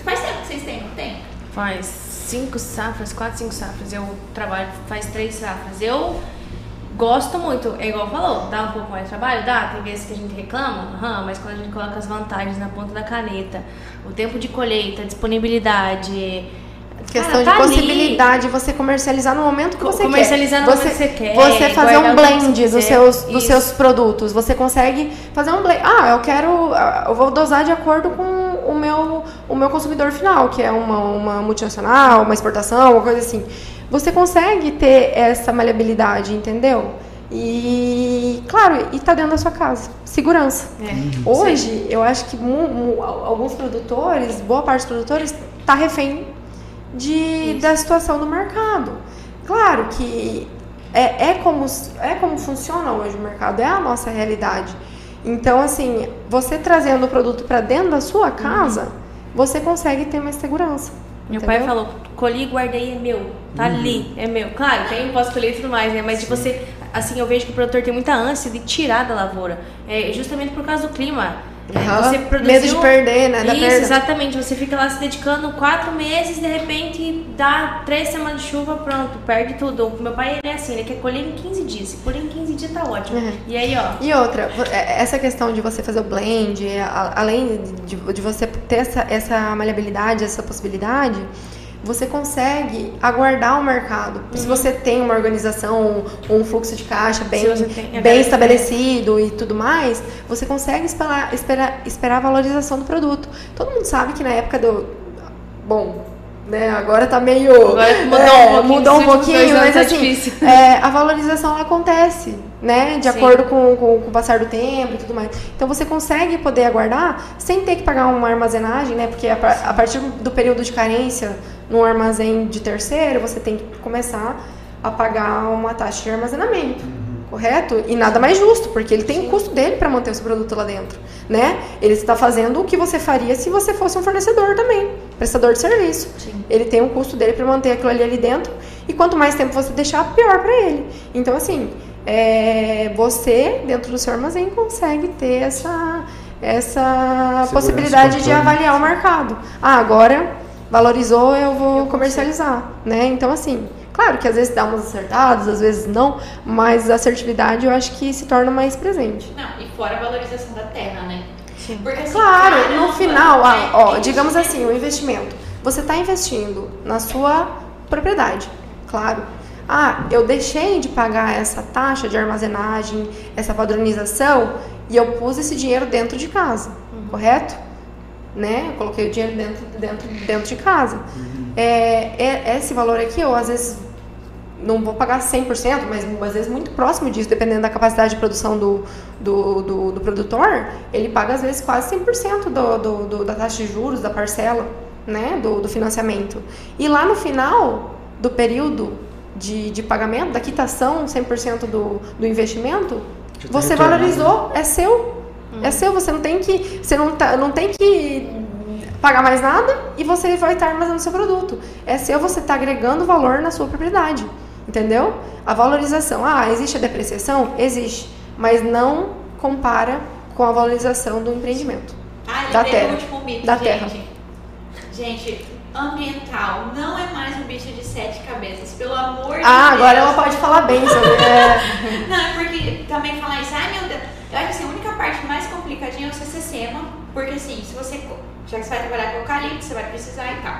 faz tempo que vocês têm, não tem? Faz cinco safras, quatro, cinco safras. Eu trabalho faz três safras. Eu gosto muito, é igual falou, dá um pouco mais de trabalho? Dá, tem vezes que a gente reclama, uhum, mas quando a gente coloca as vantagens na ponta da caneta, o tempo de colheita, disponibilidade Questão Cara, tá de possibilidade de você comercializar no momento que você comercializar quer. Comercializar no momento que você quer. Você fazer um blend dos seus, dos seus produtos. Você consegue fazer um blend. Ah, eu quero. Eu vou dosar de acordo com o meu, o meu consumidor final, que é uma, uma multinacional, uma exportação, uma coisa assim. Você consegue ter essa maleabilidade, entendeu? E, claro, e tá dentro da sua casa. Segurança. É. Uhum. Hoje, Sim. eu acho que alguns produtores, boa parte dos produtores, tá refém de, da situação do mercado. Claro que é, é, como, é como funciona hoje o mercado, é a nossa realidade. Então, assim, você trazendo o produto para dentro da sua casa, uhum. você consegue ter mais segurança. Meu entendeu? pai falou, colhi e guardei, é meu. Tá uhum. ali, é meu. Claro, tem posso colher e tudo mais, né? Mas Sim. de você, assim, eu vejo que o produtor tem muita ânsia de tirar da lavoura. É, justamente por causa do clima. Uhum. Você produziu... Medo de perder, né? Da Isso, perda. exatamente. Você fica lá se dedicando quatro meses, de repente dá três semanas de chuva, pronto, perde tudo. Meu pai, ele é assim, ele quer colher em 15 dias. Se colher em 15 dias, tá ótimo. Uhum. E aí, ó... E outra, é, essa questão de você fazer o blend, além de, de você ter essa, essa maleabilidade, essa possibilidade você consegue aguardar o mercado. Uhum. Se você tem uma organização, um fluxo de caixa bem, bem estabelecido e tudo mais, você consegue esperar, esperar, esperar a valorização do produto. Todo mundo sabe que na época do. Bom, né? Agora tá meio. Agora mudou é, um pouquinho, mudou um pouquinho mas tá assim, é, a valorização acontece, né? De Sim. acordo com, com, com, o passar do tempo e tudo mais. Então você consegue poder aguardar sem ter que pagar uma armazenagem, né? Porque a, a partir do período de carência num armazém de terceiro, você tem que começar a pagar uma taxa de armazenamento. Correto? E nada mais justo, porque ele tem o custo dele para manter o seu produto lá dentro, né? Ele está fazendo o que você faria se você fosse um fornecedor também, prestador de serviço. Sim. Ele tem o custo dele para manter aquilo ali, ali dentro, e quanto mais tempo você deixar, pior para ele. Então, assim, é, você, dentro do seu armazém, consegue ter essa, essa possibilidade de avaliar o mercado. Ah, agora valorizou, eu vou eu comercializar, né? Então, assim, claro que às vezes dá umas acertadas, às vezes não, mas a assertividade eu acho que se torna mais presente. Não, e fora a valorização da terra, né? Sim. Porque, assim, claro, no final, ah, ó, digamos assim, o investimento. Você está investindo na sua propriedade, claro. Ah, eu deixei de pagar essa taxa de armazenagem, essa padronização, e eu pus esse dinheiro dentro de casa, uhum. correto? né? Eu coloquei o dinheiro dentro, dentro, dentro de casa. Uhum. É, é, esse valor aqui, eu às vezes não vou pagar 100%, mas às vezes muito próximo disso, dependendo da capacidade de produção do, do, do, do produtor, ele paga às vezes quase 100% do, do, do, da taxa de juros, da parcela, né? Do, do financiamento. E lá no final do período de, de pagamento, da quitação 100% do, do investimento, você valorizou, é seu, é seu, você não tem que. Você não, tá, não tem que pagar mais nada e você vai estar armazenando seu produto. É seu, você está agregando valor na sua propriedade. Entendeu? A valorização. Ah, existe a depreciação? Existe. Mas não compara com a valorização do empreendimento. Ah, da terra. da gente. terra. Gente, ambiental não é mais um bicho de sete cabeças, pelo amor de ah, Deus. Ah, agora ela pode falar bem sobre. É... não, é porque também falar isso, ai meu Deus eu acho que assim, a única parte mais complicadinha é ser SEMA, porque assim, se você. Já que você vai trabalhar com eucalipto, você vai precisar e tal.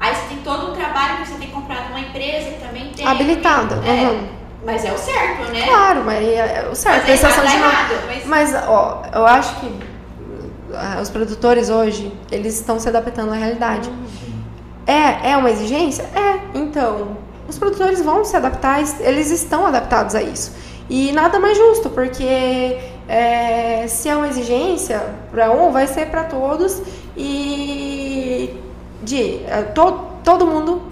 Aí você tem todo um trabalho que você tem comprado uma empresa que também tem. Habilitada. É, uhum. Mas é o certo, né? Claro, mas é o certo. Mas, é errado, de errado, mas... mas, ó, eu acho que ah, os produtores hoje, eles estão se adaptando à realidade. É, é uma exigência? É. Então, os produtores vão se adaptar, eles estão adaptados a isso. E nada mais justo, porque é, se é uma exigência para um, vai ser para todos e de é, to, todo mundo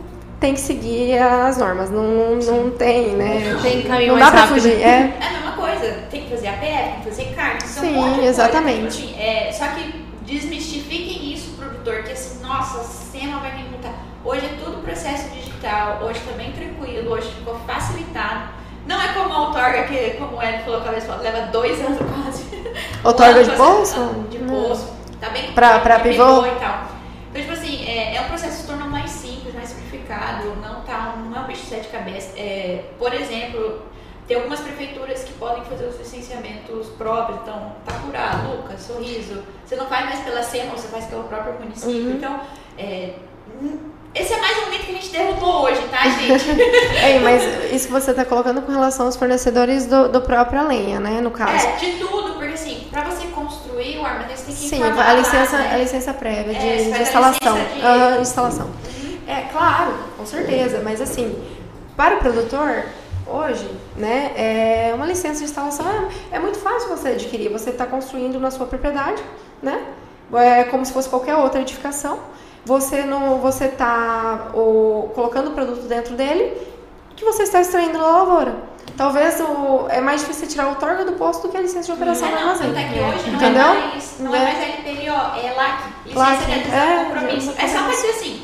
tem que seguir as normas. Não, não tem, né? Não tem caminho Não dá para fugir. É. é a mesma coisa. Tem que fazer a PF, tem que fazer carne. Sim, um exatamente. Coisa, tipo assim, é, só que desmistifiquem produtor, que assim, nossa, a SEMA vai me multar. Hoje é tudo processo digital, hoje tá bem tranquilo, hoje ficou facilitado. Não é como a outorga, que, como o falou aquela vez, leva dois anos quase. Outorga de bolso? De bolso. Tá bem pra, pra pivô? e tal. Então, tipo assim, é, é um processo que se torna mais simples, mais simplificado, não, tá, não é um bicho de sete cabeças. É, por exemplo, tem algumas prefeituras que podem fazer os licenciamentos próprios, então, Tacurá, Lucas, Sorriso. Você não faz mais pela SEMA, você faz pelo próprio município. Uhum. Então, é, esse é mais um mito que a gente derrubou hoje, tá, gente? Ei, mas isso que você está colocando com relação aos fornecedores do, do próprio lenha, né, no caso. É, de tudo, porque assim, para você construir o armazém, você tem que Sim, a licença, né? a licença prévia de, é, de instalação. De... Uh, instalação. Uhum. É, claro, com certeza, mas assim, para o produtor, hoje, né, é uma licença de instalação é, é muito fácil você adquirir. Você está construindo na sua propriedade, né? É como se fosse qualquer outra edificação você não você está colocando o produto dentro dele que você está extraindo da lavoura. Talvez o, é mais difícil tirar o torga do posto do que a licença de operação do armazém. Não, que hoje Entendeu? não é mais, não é, é mais LPO, é LAC, licença LAC, de é, compromisso. É, é só para dizer assim,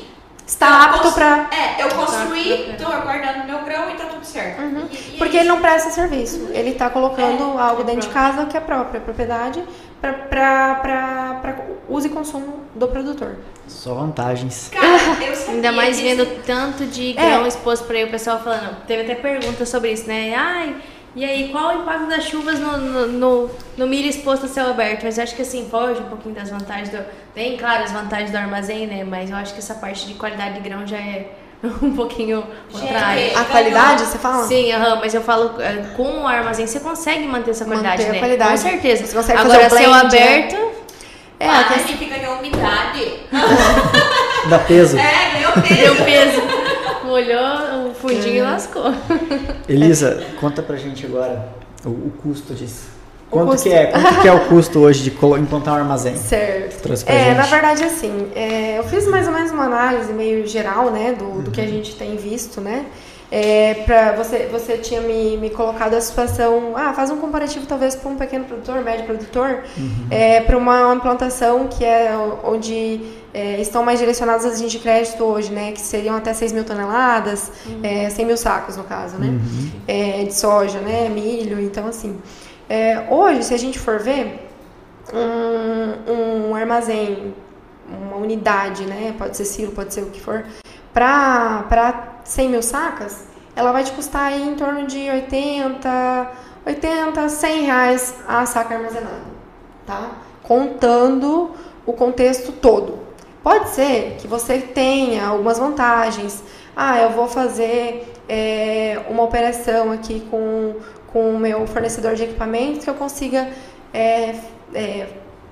está apto para. É, eu construí, estou aguardando meu grão e está tudo certo. Uhum. E, e Porque é ele não presta serviço. Uhum. Ele está colocando é, algo dentro de casa que é própria propriedade para uso e consumo do produtor. Só vantagens. Cara, eu Ainda mais vendo tanto de grão é. exposto por aí, o pessoal falando. Teve até pergunta sobre isso, né? Ai, E aí, qual o impacto das chuvas no, no, no, no milho exposto a céu aberto? Mas eu acho que assim, foge um pouquinho das vantagens do. Tem, claro, as vantagens do armazém, né? Mas eu acho que essa parte de qualidade de grão já é um pouquinho outra área. A qualidade, você fala? Sim, aham, mas eu falo, é, com o armazém você consegue manter essa qualidade, Manter a né? qualidade. Com certeza. Você consegue Agora, fazer o céu blend, né? aberto, É, ah, a a gente ganhou umidade. Dá peso. é, ganhou deu peso. peso. Molhou o fundinho e lascou. Elisa, conta pra gente agora o, o custo disso. Quanto custo. que é? Quanto que é o custo hoje de implantar um armazém? Certo. É, gente. na verdade, assim, é, eu fiz mais ou menos uma análise meio geral, né, do, do que a Uhum. gente tem visto, né. É, pra você, você tinha me, me colocado a situação, ah, faz um comparativo talvez para um pequeno produtor, médio produtor, Uhum. é, para uma implantação que é onde é, estão mais direcionadas as linhas de crédito hoje, né, que seriam até 6 mil toneladas, é, 100 mil sacos no caso, né, Uhum. é, de soja, né, milho, então assim, é, hoje se a gente for ver um, um armazém, uma unidade, né, pode ser silo, pode ser o que for, para 100 mil sacas, ela vai te custar em torno de 80, 80, 100 reais a saca armazenada, tá? Contando o contexto todo. Pode ser que você tenha algumas vantagens. Ah, eu vou fazer é, uma operação aqui com, com o meu fornecedor de equipamentos que eu consiga é, é,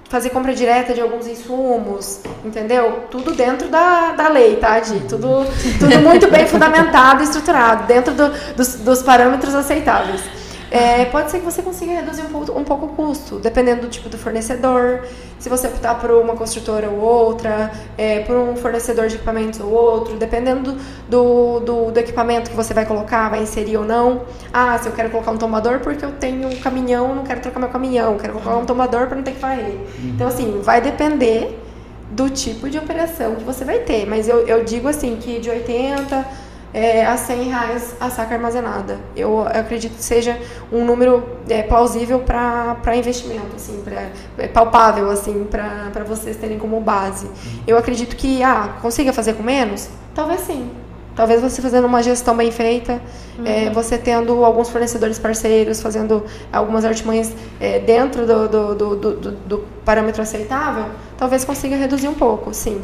fazer compra direta de alguns insumos, entendeu? Tudo dentro da, da lei, tá, Di? Tudo, tudo muito bem fundamentado e estruturado, dentro do- dos, dos parâmetros aceitáveis. É, pode ser que você consiga reduzir um pouco, um pouco o custo, dependendo do tipo do fornecedor, se você optar por uma construtora ou outra, é, por um fornecedor de equipamentos ou outro, dependendo do, do, do equipamento que você vai colocar, vai inserir ou não. Ah, se eu quero colocar um tomador porque eu tenho um caminhão, não quero trocar meu caminhão, quero colocar um tomador para não ter que varrer. Então, assim, vai depender do tipo de operação que você vai ter. Mas eu, eu digo assim que de 80 é, a 100 reais a saca armazenada. Eu, eu acredito que seja um número é, plausível para investimento, assim, pra, é palpável assim, para vocês terem como base. Eu acredito que, ah, consiga fazer com menos? Talvez sim. Talvez você fazendo uma gestão bem feita, é, você tendo alguns fornecedores parceiros, fazendo algumas artimanhas é, dentro do, do, do, do, do- do parâmetro aceitável, talvez consiga reduzir um pouco, sim.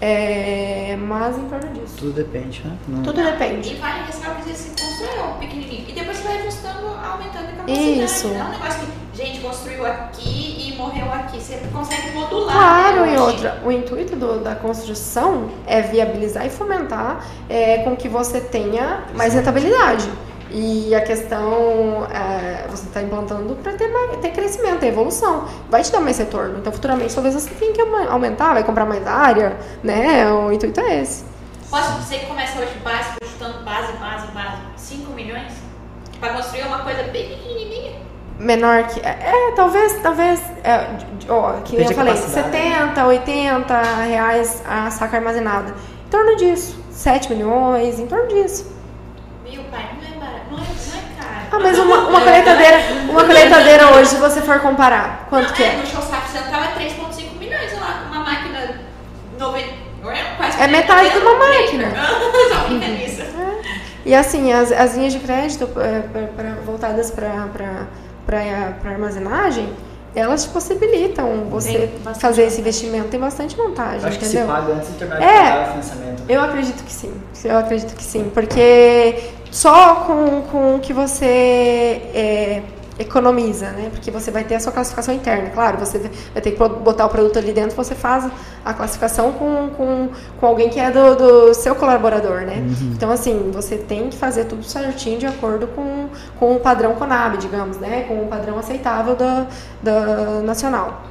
É, mas em torno disso. Tudo depende, né? Não- Tudo depende. E vale ressaltar que você construiu um pequenininho. E depois você vai ajustando, aumentando a capacidade. Isso. Não é um negócio que, gente, construiu aqui e morreu aqui. Você consegue modular. Claro, né, e outra, o intuito do- da construção é viabilizar e fomentar é, com que você tenha mais rentabilidade. E a questão, é, você está implantando para ter, mais- ter crescimento, ter evolução. Vai te dar mais retorno. Então, futuramente, talvez você tenha que aumen- aumentar, vai comprar mais área, né? O intuito é esse. Posso dizer que começa hoje básico, chutando base, base, base. 5 milhões? Pra construir uma coisa bem pequenininha. Menor que. É, talvez, talvez. É, ó, que Depende eu falei, capacidade. 70, 80 reais a saca armazenada. Em torno disso. 7 milhões, em torno disso. Meu pai, é é, é caro. Ah, mas uma, uma colheitadeira, uma colheitadeira hoje, se você for comparar, quanto Não, que é? No show você tava 3,5 milhões lá, uma máquina 90. não é? Quase É metade de uma máquina. Só fica nisso. E assim, as, as linhas de crédito é, pra- pra- voltadas para armazenagem, elas te possibilitam você fazer esse investimento. Tem bastante vantagem, Eu acho que se entendeu? paga antes de terminar É. o financiamento. Eu acredito que sim. Eu acredito que sim. Porque só com, com o que você é, economiza, né? Porque você vai ter a sua classificação interna. Claro, você vai ter que botar o produto ali dentro, você faz a classificação com, com, com alguém que é do, do seu colaborador, né? Então, assim, você tem que fazer tudo certinho de acordo com, com o padrão Conab, digamos, né? Com o padrão aceitável da, da nacional.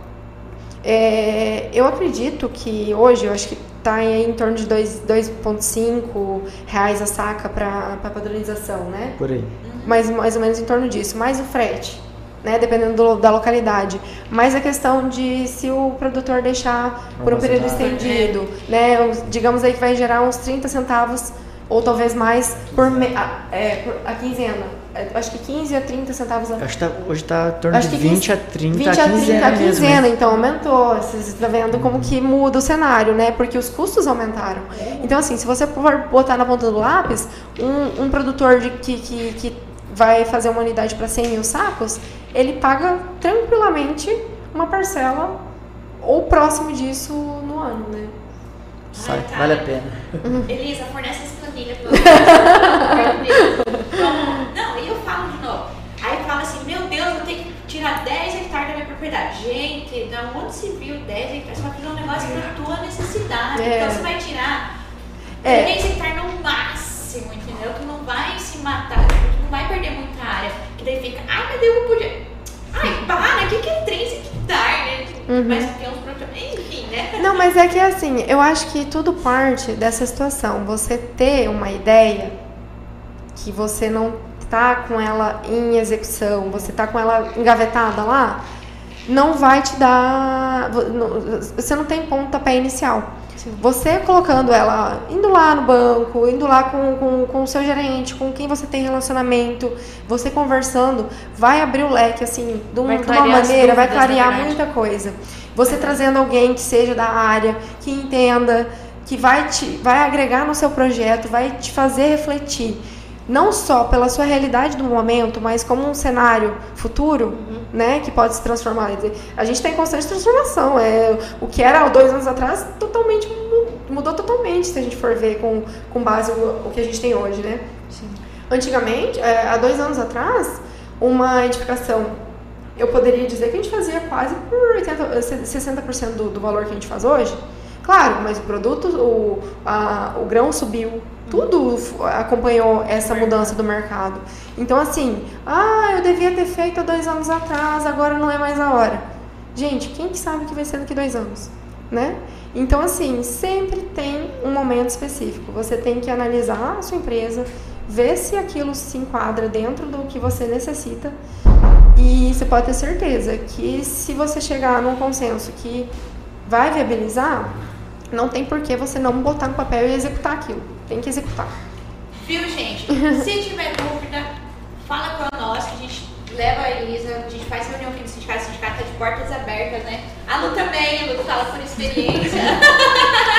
É, eu acredito que hoje, eu acho que está em torno de dois- 2,5 reais a saca para padronização, né? Por aí. mais, mais ou menos em torno disso, mais o frete, né, dependendo do- da localidade. Mais a questão de se o produtor deixar por um período estendido, né, digamos aí que vai gerar uns 30 centavos ou talvez mais por, me, a, é, por a quinzena. É, Acho que 15 a 30 centavos a Acho que tá, hoje tá em torno Acho de que 20 a 30 20 a a 30 quinzena a mesmo. quinzena, hein? então aumentou. Você está vendo como que muda o cenário, né? Porque os custos aumentaram. Então, assim, se você for botar na ponta do lápis, um, um produtor de, que, que, que vai fazer uma unidade para 100 mil sacos, ele paga tranquilamente uma parcela ou próximo disso no ano, né? Sai, vale a pena. Elisa, fornece essa planilha pelo amor de Deus. Vamos- Não, e eu falo de novo. Aí fala assim, meu Deus, eu tenho que tirar 10 hectares da minha propriedade. Gente, da onde se viu 10 hectares? Você vai fazer um negócio pra tua necessidade. É. Então você vai tirar É. 10 hectares no máximo, entendeu? Tu não vai se matar, tu não vai perder muita área. Que daí fica, ai, daí eu podia. Ai, para, o que, que é 3 hectares, né? Uhum. Mas tem uns produtos. Enfim, né? Não, mas é que assim, eu acho que tudo parte dessa situação. Você ter uma ideia que você não tá com ela em execução, você tá com ela engavetada lá, não vai te dar. Você não tem pontapé inicial. Você colocando ela, indo lá no banco, indo lá com, com, com o seu gerente, com quem você tem relacionamento, você conversando, vai abrir o leque, assim, de, um- de uma maneira, vai clarear muita coisa. Você trazendo alguém que seja da área, que entenda, que vai, te, vai agregar no seu projeto, vai te fazer refletir. Não só pela sua realidade do momento, mas como um cenário futuro, né, que pode se transformar. A gente está em constante transformação. É, o que era há dois anos atrás totalmente mu- mudou totalmente, se a gente for ver com, com base o, o que a gente tem hoje, né? Antigamente, é, há dois anos atrás, uma edificação, eu poderia dizer que a gente fazia quase por 80, 60% do, do valor que a gente faz hoje. Claro, mas o produto, o, a- o grão subiu, tudo acompanhou essa mudança do mercado. Então, assim, ah, eu devia ter feito há dois anos atrás, agora não é mais a hora. Gente, quem que sabe o que vai ser daqui dois anos, né? Então, assim, sempre tem um momento específico. Você tem que analisar a sua empresa, ver se aquilo se enquadra dentro do que você necessita. E você pode ter certeza que se você chegar num consenso que vai viabilizar, não tem por que você não botar no papel e executar aquilo. Tem que executar. Viu, gente? Se tiver dúvida, fala com nós que a gente leva a Elisa, a gente faz reunião aqui no sindicato, o sindicato tá de portas abertas, né? A Lu também, a Lu fala por experiência.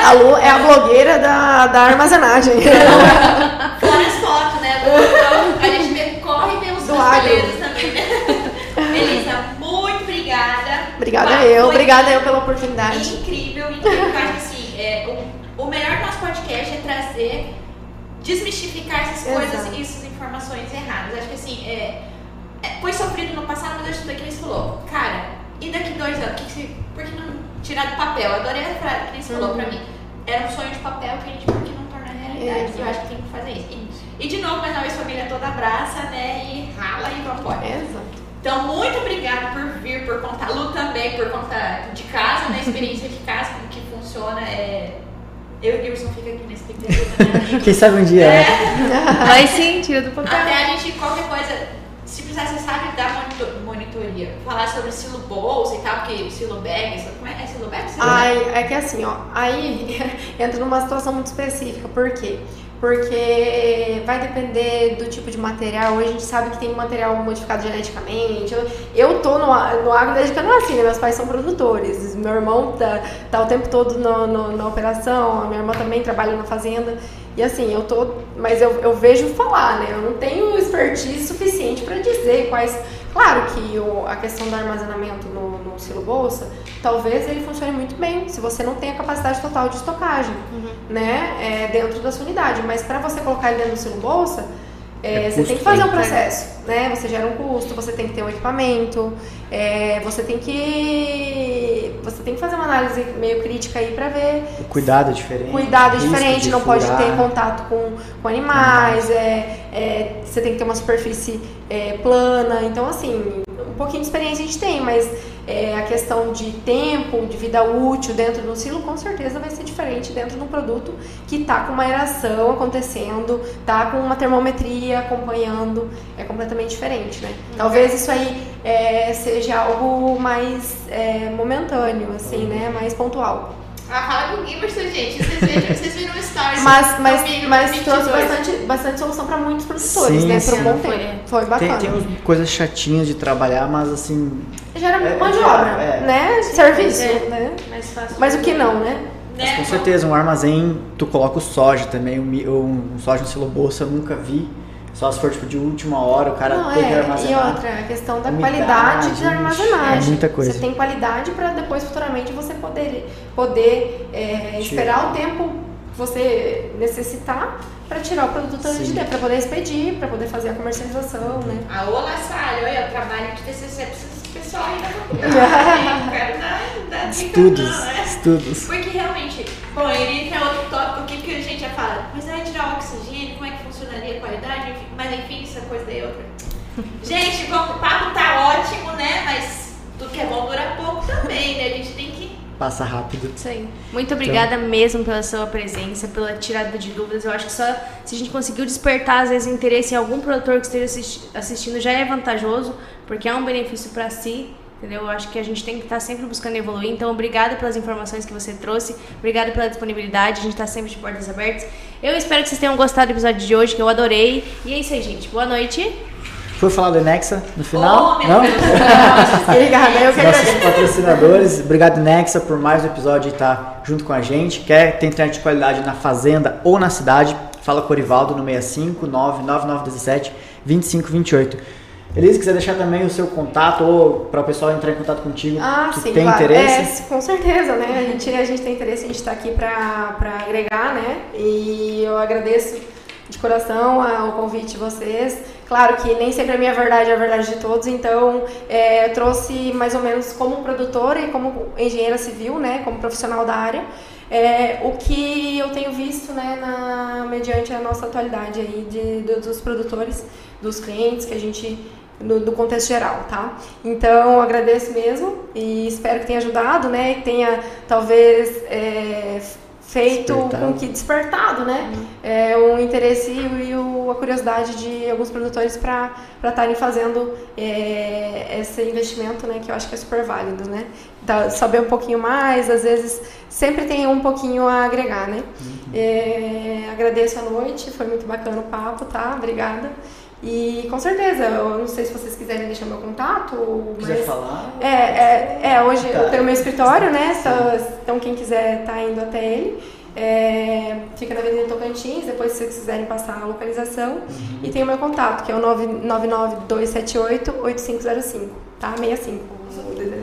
A Lu é a blogueira da, da armazenagem. Fora as fotos, né? Lu? Então, a gente vê, corre e vê os belezas também, né? Elisa, muito obrigada. Obrigada Pá, eu, obrigada eu pela oportunidade. Incrível, incrível. Eu acho que assim, é, o melhor do nosso podcast é trazer, desmistificar essas Exato. coisas e essas informações erradas. Acho que assim, é, é, foi sofrido no passado, mas acho que eles falou, cara, e daqui dois anos, que que por que não tirar do papel? Eu adorei a frase que eles falou Uhum. pra mim. Era um sonho de papel que a gente, por que não torna realidade? Exato. Eu acho que tem que fazer isso. E, e de novo, mais uma vez, família toda abraça, né? E rala e vambora. Exato. Então, muito obrigada por vir, por contar. Lu também, por conta de casa, né? Experiência de casa, como que funciona. É... Eu e o Gilson fica aqui na expectativa, né? Quem sabe um dia, né? Mas sim, tira do papel. Até a gente, qualquer coisa, se precisar, você sabe dar monitor- monitoria. Falar sobre silo bolsa e tal, porque silo bag, como é? É silo bag? Silo bag? Ai, é que assim, ó, aí entra numa situação muito específica. Por quê? Porque vai depender do tipo de material. Hoje a gente sabe que tem material modificado geneticamente. Eu, tô no, no agro desde que eu nasci, né? Meus pais são produtores. Meu irmão tá, tá o tempo todo no- no- na operação. A minha irmã também trabalha na fazenda. E assim, eu tô. Mas eu, eu vejo falar, né? Eu não tenho expertise suficiente para dizer quais. Claro que o, a questão do armazenamento no, no silo bolsa, talvez ele funcione muito bem se você não tem a capacidade total de estocagem, né? é, dentro da sua unidade. Mas para você colocar ele dentro do silo bolsa, é, É você tem que fazer um processo, né? Você gera um custo, você tem que ter um equipamento, é, você tem que você tem que fazer uma análise meio crítica aí para ver O cuidado é diferente. Cuidado é diferente, não pode furar. ter contato com, com animais, é, é, você tem que ter uma superfície é, plana. Então, assim, um pouquinho de experiência a gente tem, mas é, a questão de tempo, de vida útil dentro do silo, com certeza vai ser diferente dentro de um produto que está com uma aeração acontecendo, tá com uma termometria acompanhando, é completamente diferente, né? Talvez isso aí é, seja algo mais é, momentâneo, assim, né? Mais pontual. Ah, fala com o Gimerson, gente. Vocês viram, vocês viram o stories. Mas, mas, comigo, mas 22. trouxe bastante, bastante solução para muitos produtores, Sim, né? sim. Por um bom Foi. tempo. Foi Tem, bacana. tem uns- coisas chatinhas de trabalhar, mas assim. Gera É, mão de é, obra, é. né? Serviço, é. né? Mais fácil. Mas o que não, né? Mas Né? com certeza, um armazém, tu coloca o soja também, um, um soja no silo bolsa eu nunca vi. Só se for tipo de última hora, o cara Não, tem é, que armazenar. E outra, a questão da Umidade, qualidade de ixi, armazenagem. é muita coisa. Você tem qualidade para depois, futuramente, você poder, poder é, esperar o tempo que você necessitar para tirar o produto Sim. de dentro, para poder expedir, para poder fazer a comercialização, né? A Ola Salho, olha, eu trabalho de TCC esse pessoal aí da faculdade. Não quero dar, Estudos, não, né? estudos. Porque realmente, bom, ele que é outro tópico aqui que a gente já fala, mas vai tirar o oxigênio, como é que funcionaria a qualidade, enfim, mas enfim, essa coisa daí é outra. Gente, vamos, o papo tá ótimo, né? Mas tudo que é bom dura pouco também, né? A gente tem que. Passa rápido. Isso aí. Muito obrigada mesmo pela sua presença, pela tirada de dúvidas. Eu acho que só se a gente conseguiu despertar, às vezes, interesse em algum produtor que esteja assisti- assistindo já é vantajoso, porque é um benefício para si. Entendeu? Eu acho que a gente tem que estar sempre buscando evoluir. Então, obrigada pelas informações que você trouxe. Obrigada pela disponibilidade. A gente está sempre de portas abertas. Eu espero que vocês tenham gostado do episódio de hoje, que eu adorei. E é isso aí, gente. Boa noite. Foi falar do Nexa no final? Oh, Não? Obrigada, eu que Nossos patrocinadores, obrigado Nexa por mais um episódio e estar junto com a gente. Quer ter internet de qualidade na fazenda ou na cidade? Fala com o Orivaldo no 65 99917 2528. Elise, quiser deixar também o seu contato ou para o pessoal entrar em contato contigo Ah, que sim, tem claro. interesse? É, com certeza, né? A gente, a gente tem interesse, a gente está aqui para agregar, né? E eu agradeço de coração o convite de vocês. Claro que nem sempre a minha verdade é a verdade de todos, então é, eu trouxe mais ou menos como produtora e como engenheira civil, né? Como profissional da área. é, o que eu tenho visto, né, na, mediante a nossa atualidade aí de, do- dos produtores, dos clientes que a gente no, do contexto geral, tá? Então, agradeço mesmo e espero que tenha ajudado, né? Que tenha, talvez, é, feito Despertado. com que despertado, né? É, um interesse e o- a curiosidade de alguns produtores para estarem fazendo é, esse investimento, né? Que eu acho que é super válido, né? Tá, saber um pouquinho mais, às vezes sempre tem um pouquinho a agregar, né? É, agradeço a noite, foi muito bacana o papo, tá? Obrigada. E com certeza, eu não sei se vocês quiserem deixar meu contato, Quiser mas falar? é, é, é, hoje Tá. eu tenho meu escritório, né? Então, então quem quiser tá indo até ele. É, fica na Avenida Tocantins, depois se vocês quiserem passar a localização. E tem o meu contato, que é o 99278-8505, tá? 65. o DDD.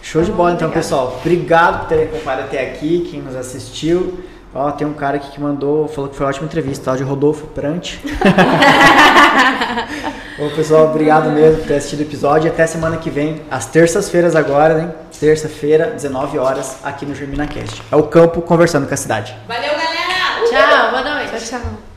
Show de bola então, pessoal. Obrigado por terem acompanhado até aqui, quem nos assistiu. Ó, tem um cara aqui que mandou, falou que foi uma ótima entrevista, tal, de Rodolfo Prante. Ô, pessoal, obrigado mesmo por ter assistido o episódio. E até semana que vem, às terças-feiras agora, hein? Terça-feira, 19 horas, aqui no GerminaCast. É o campo conversando com a cidade. Valeu, galera! Tchau, boa noite. Tchau, tchau.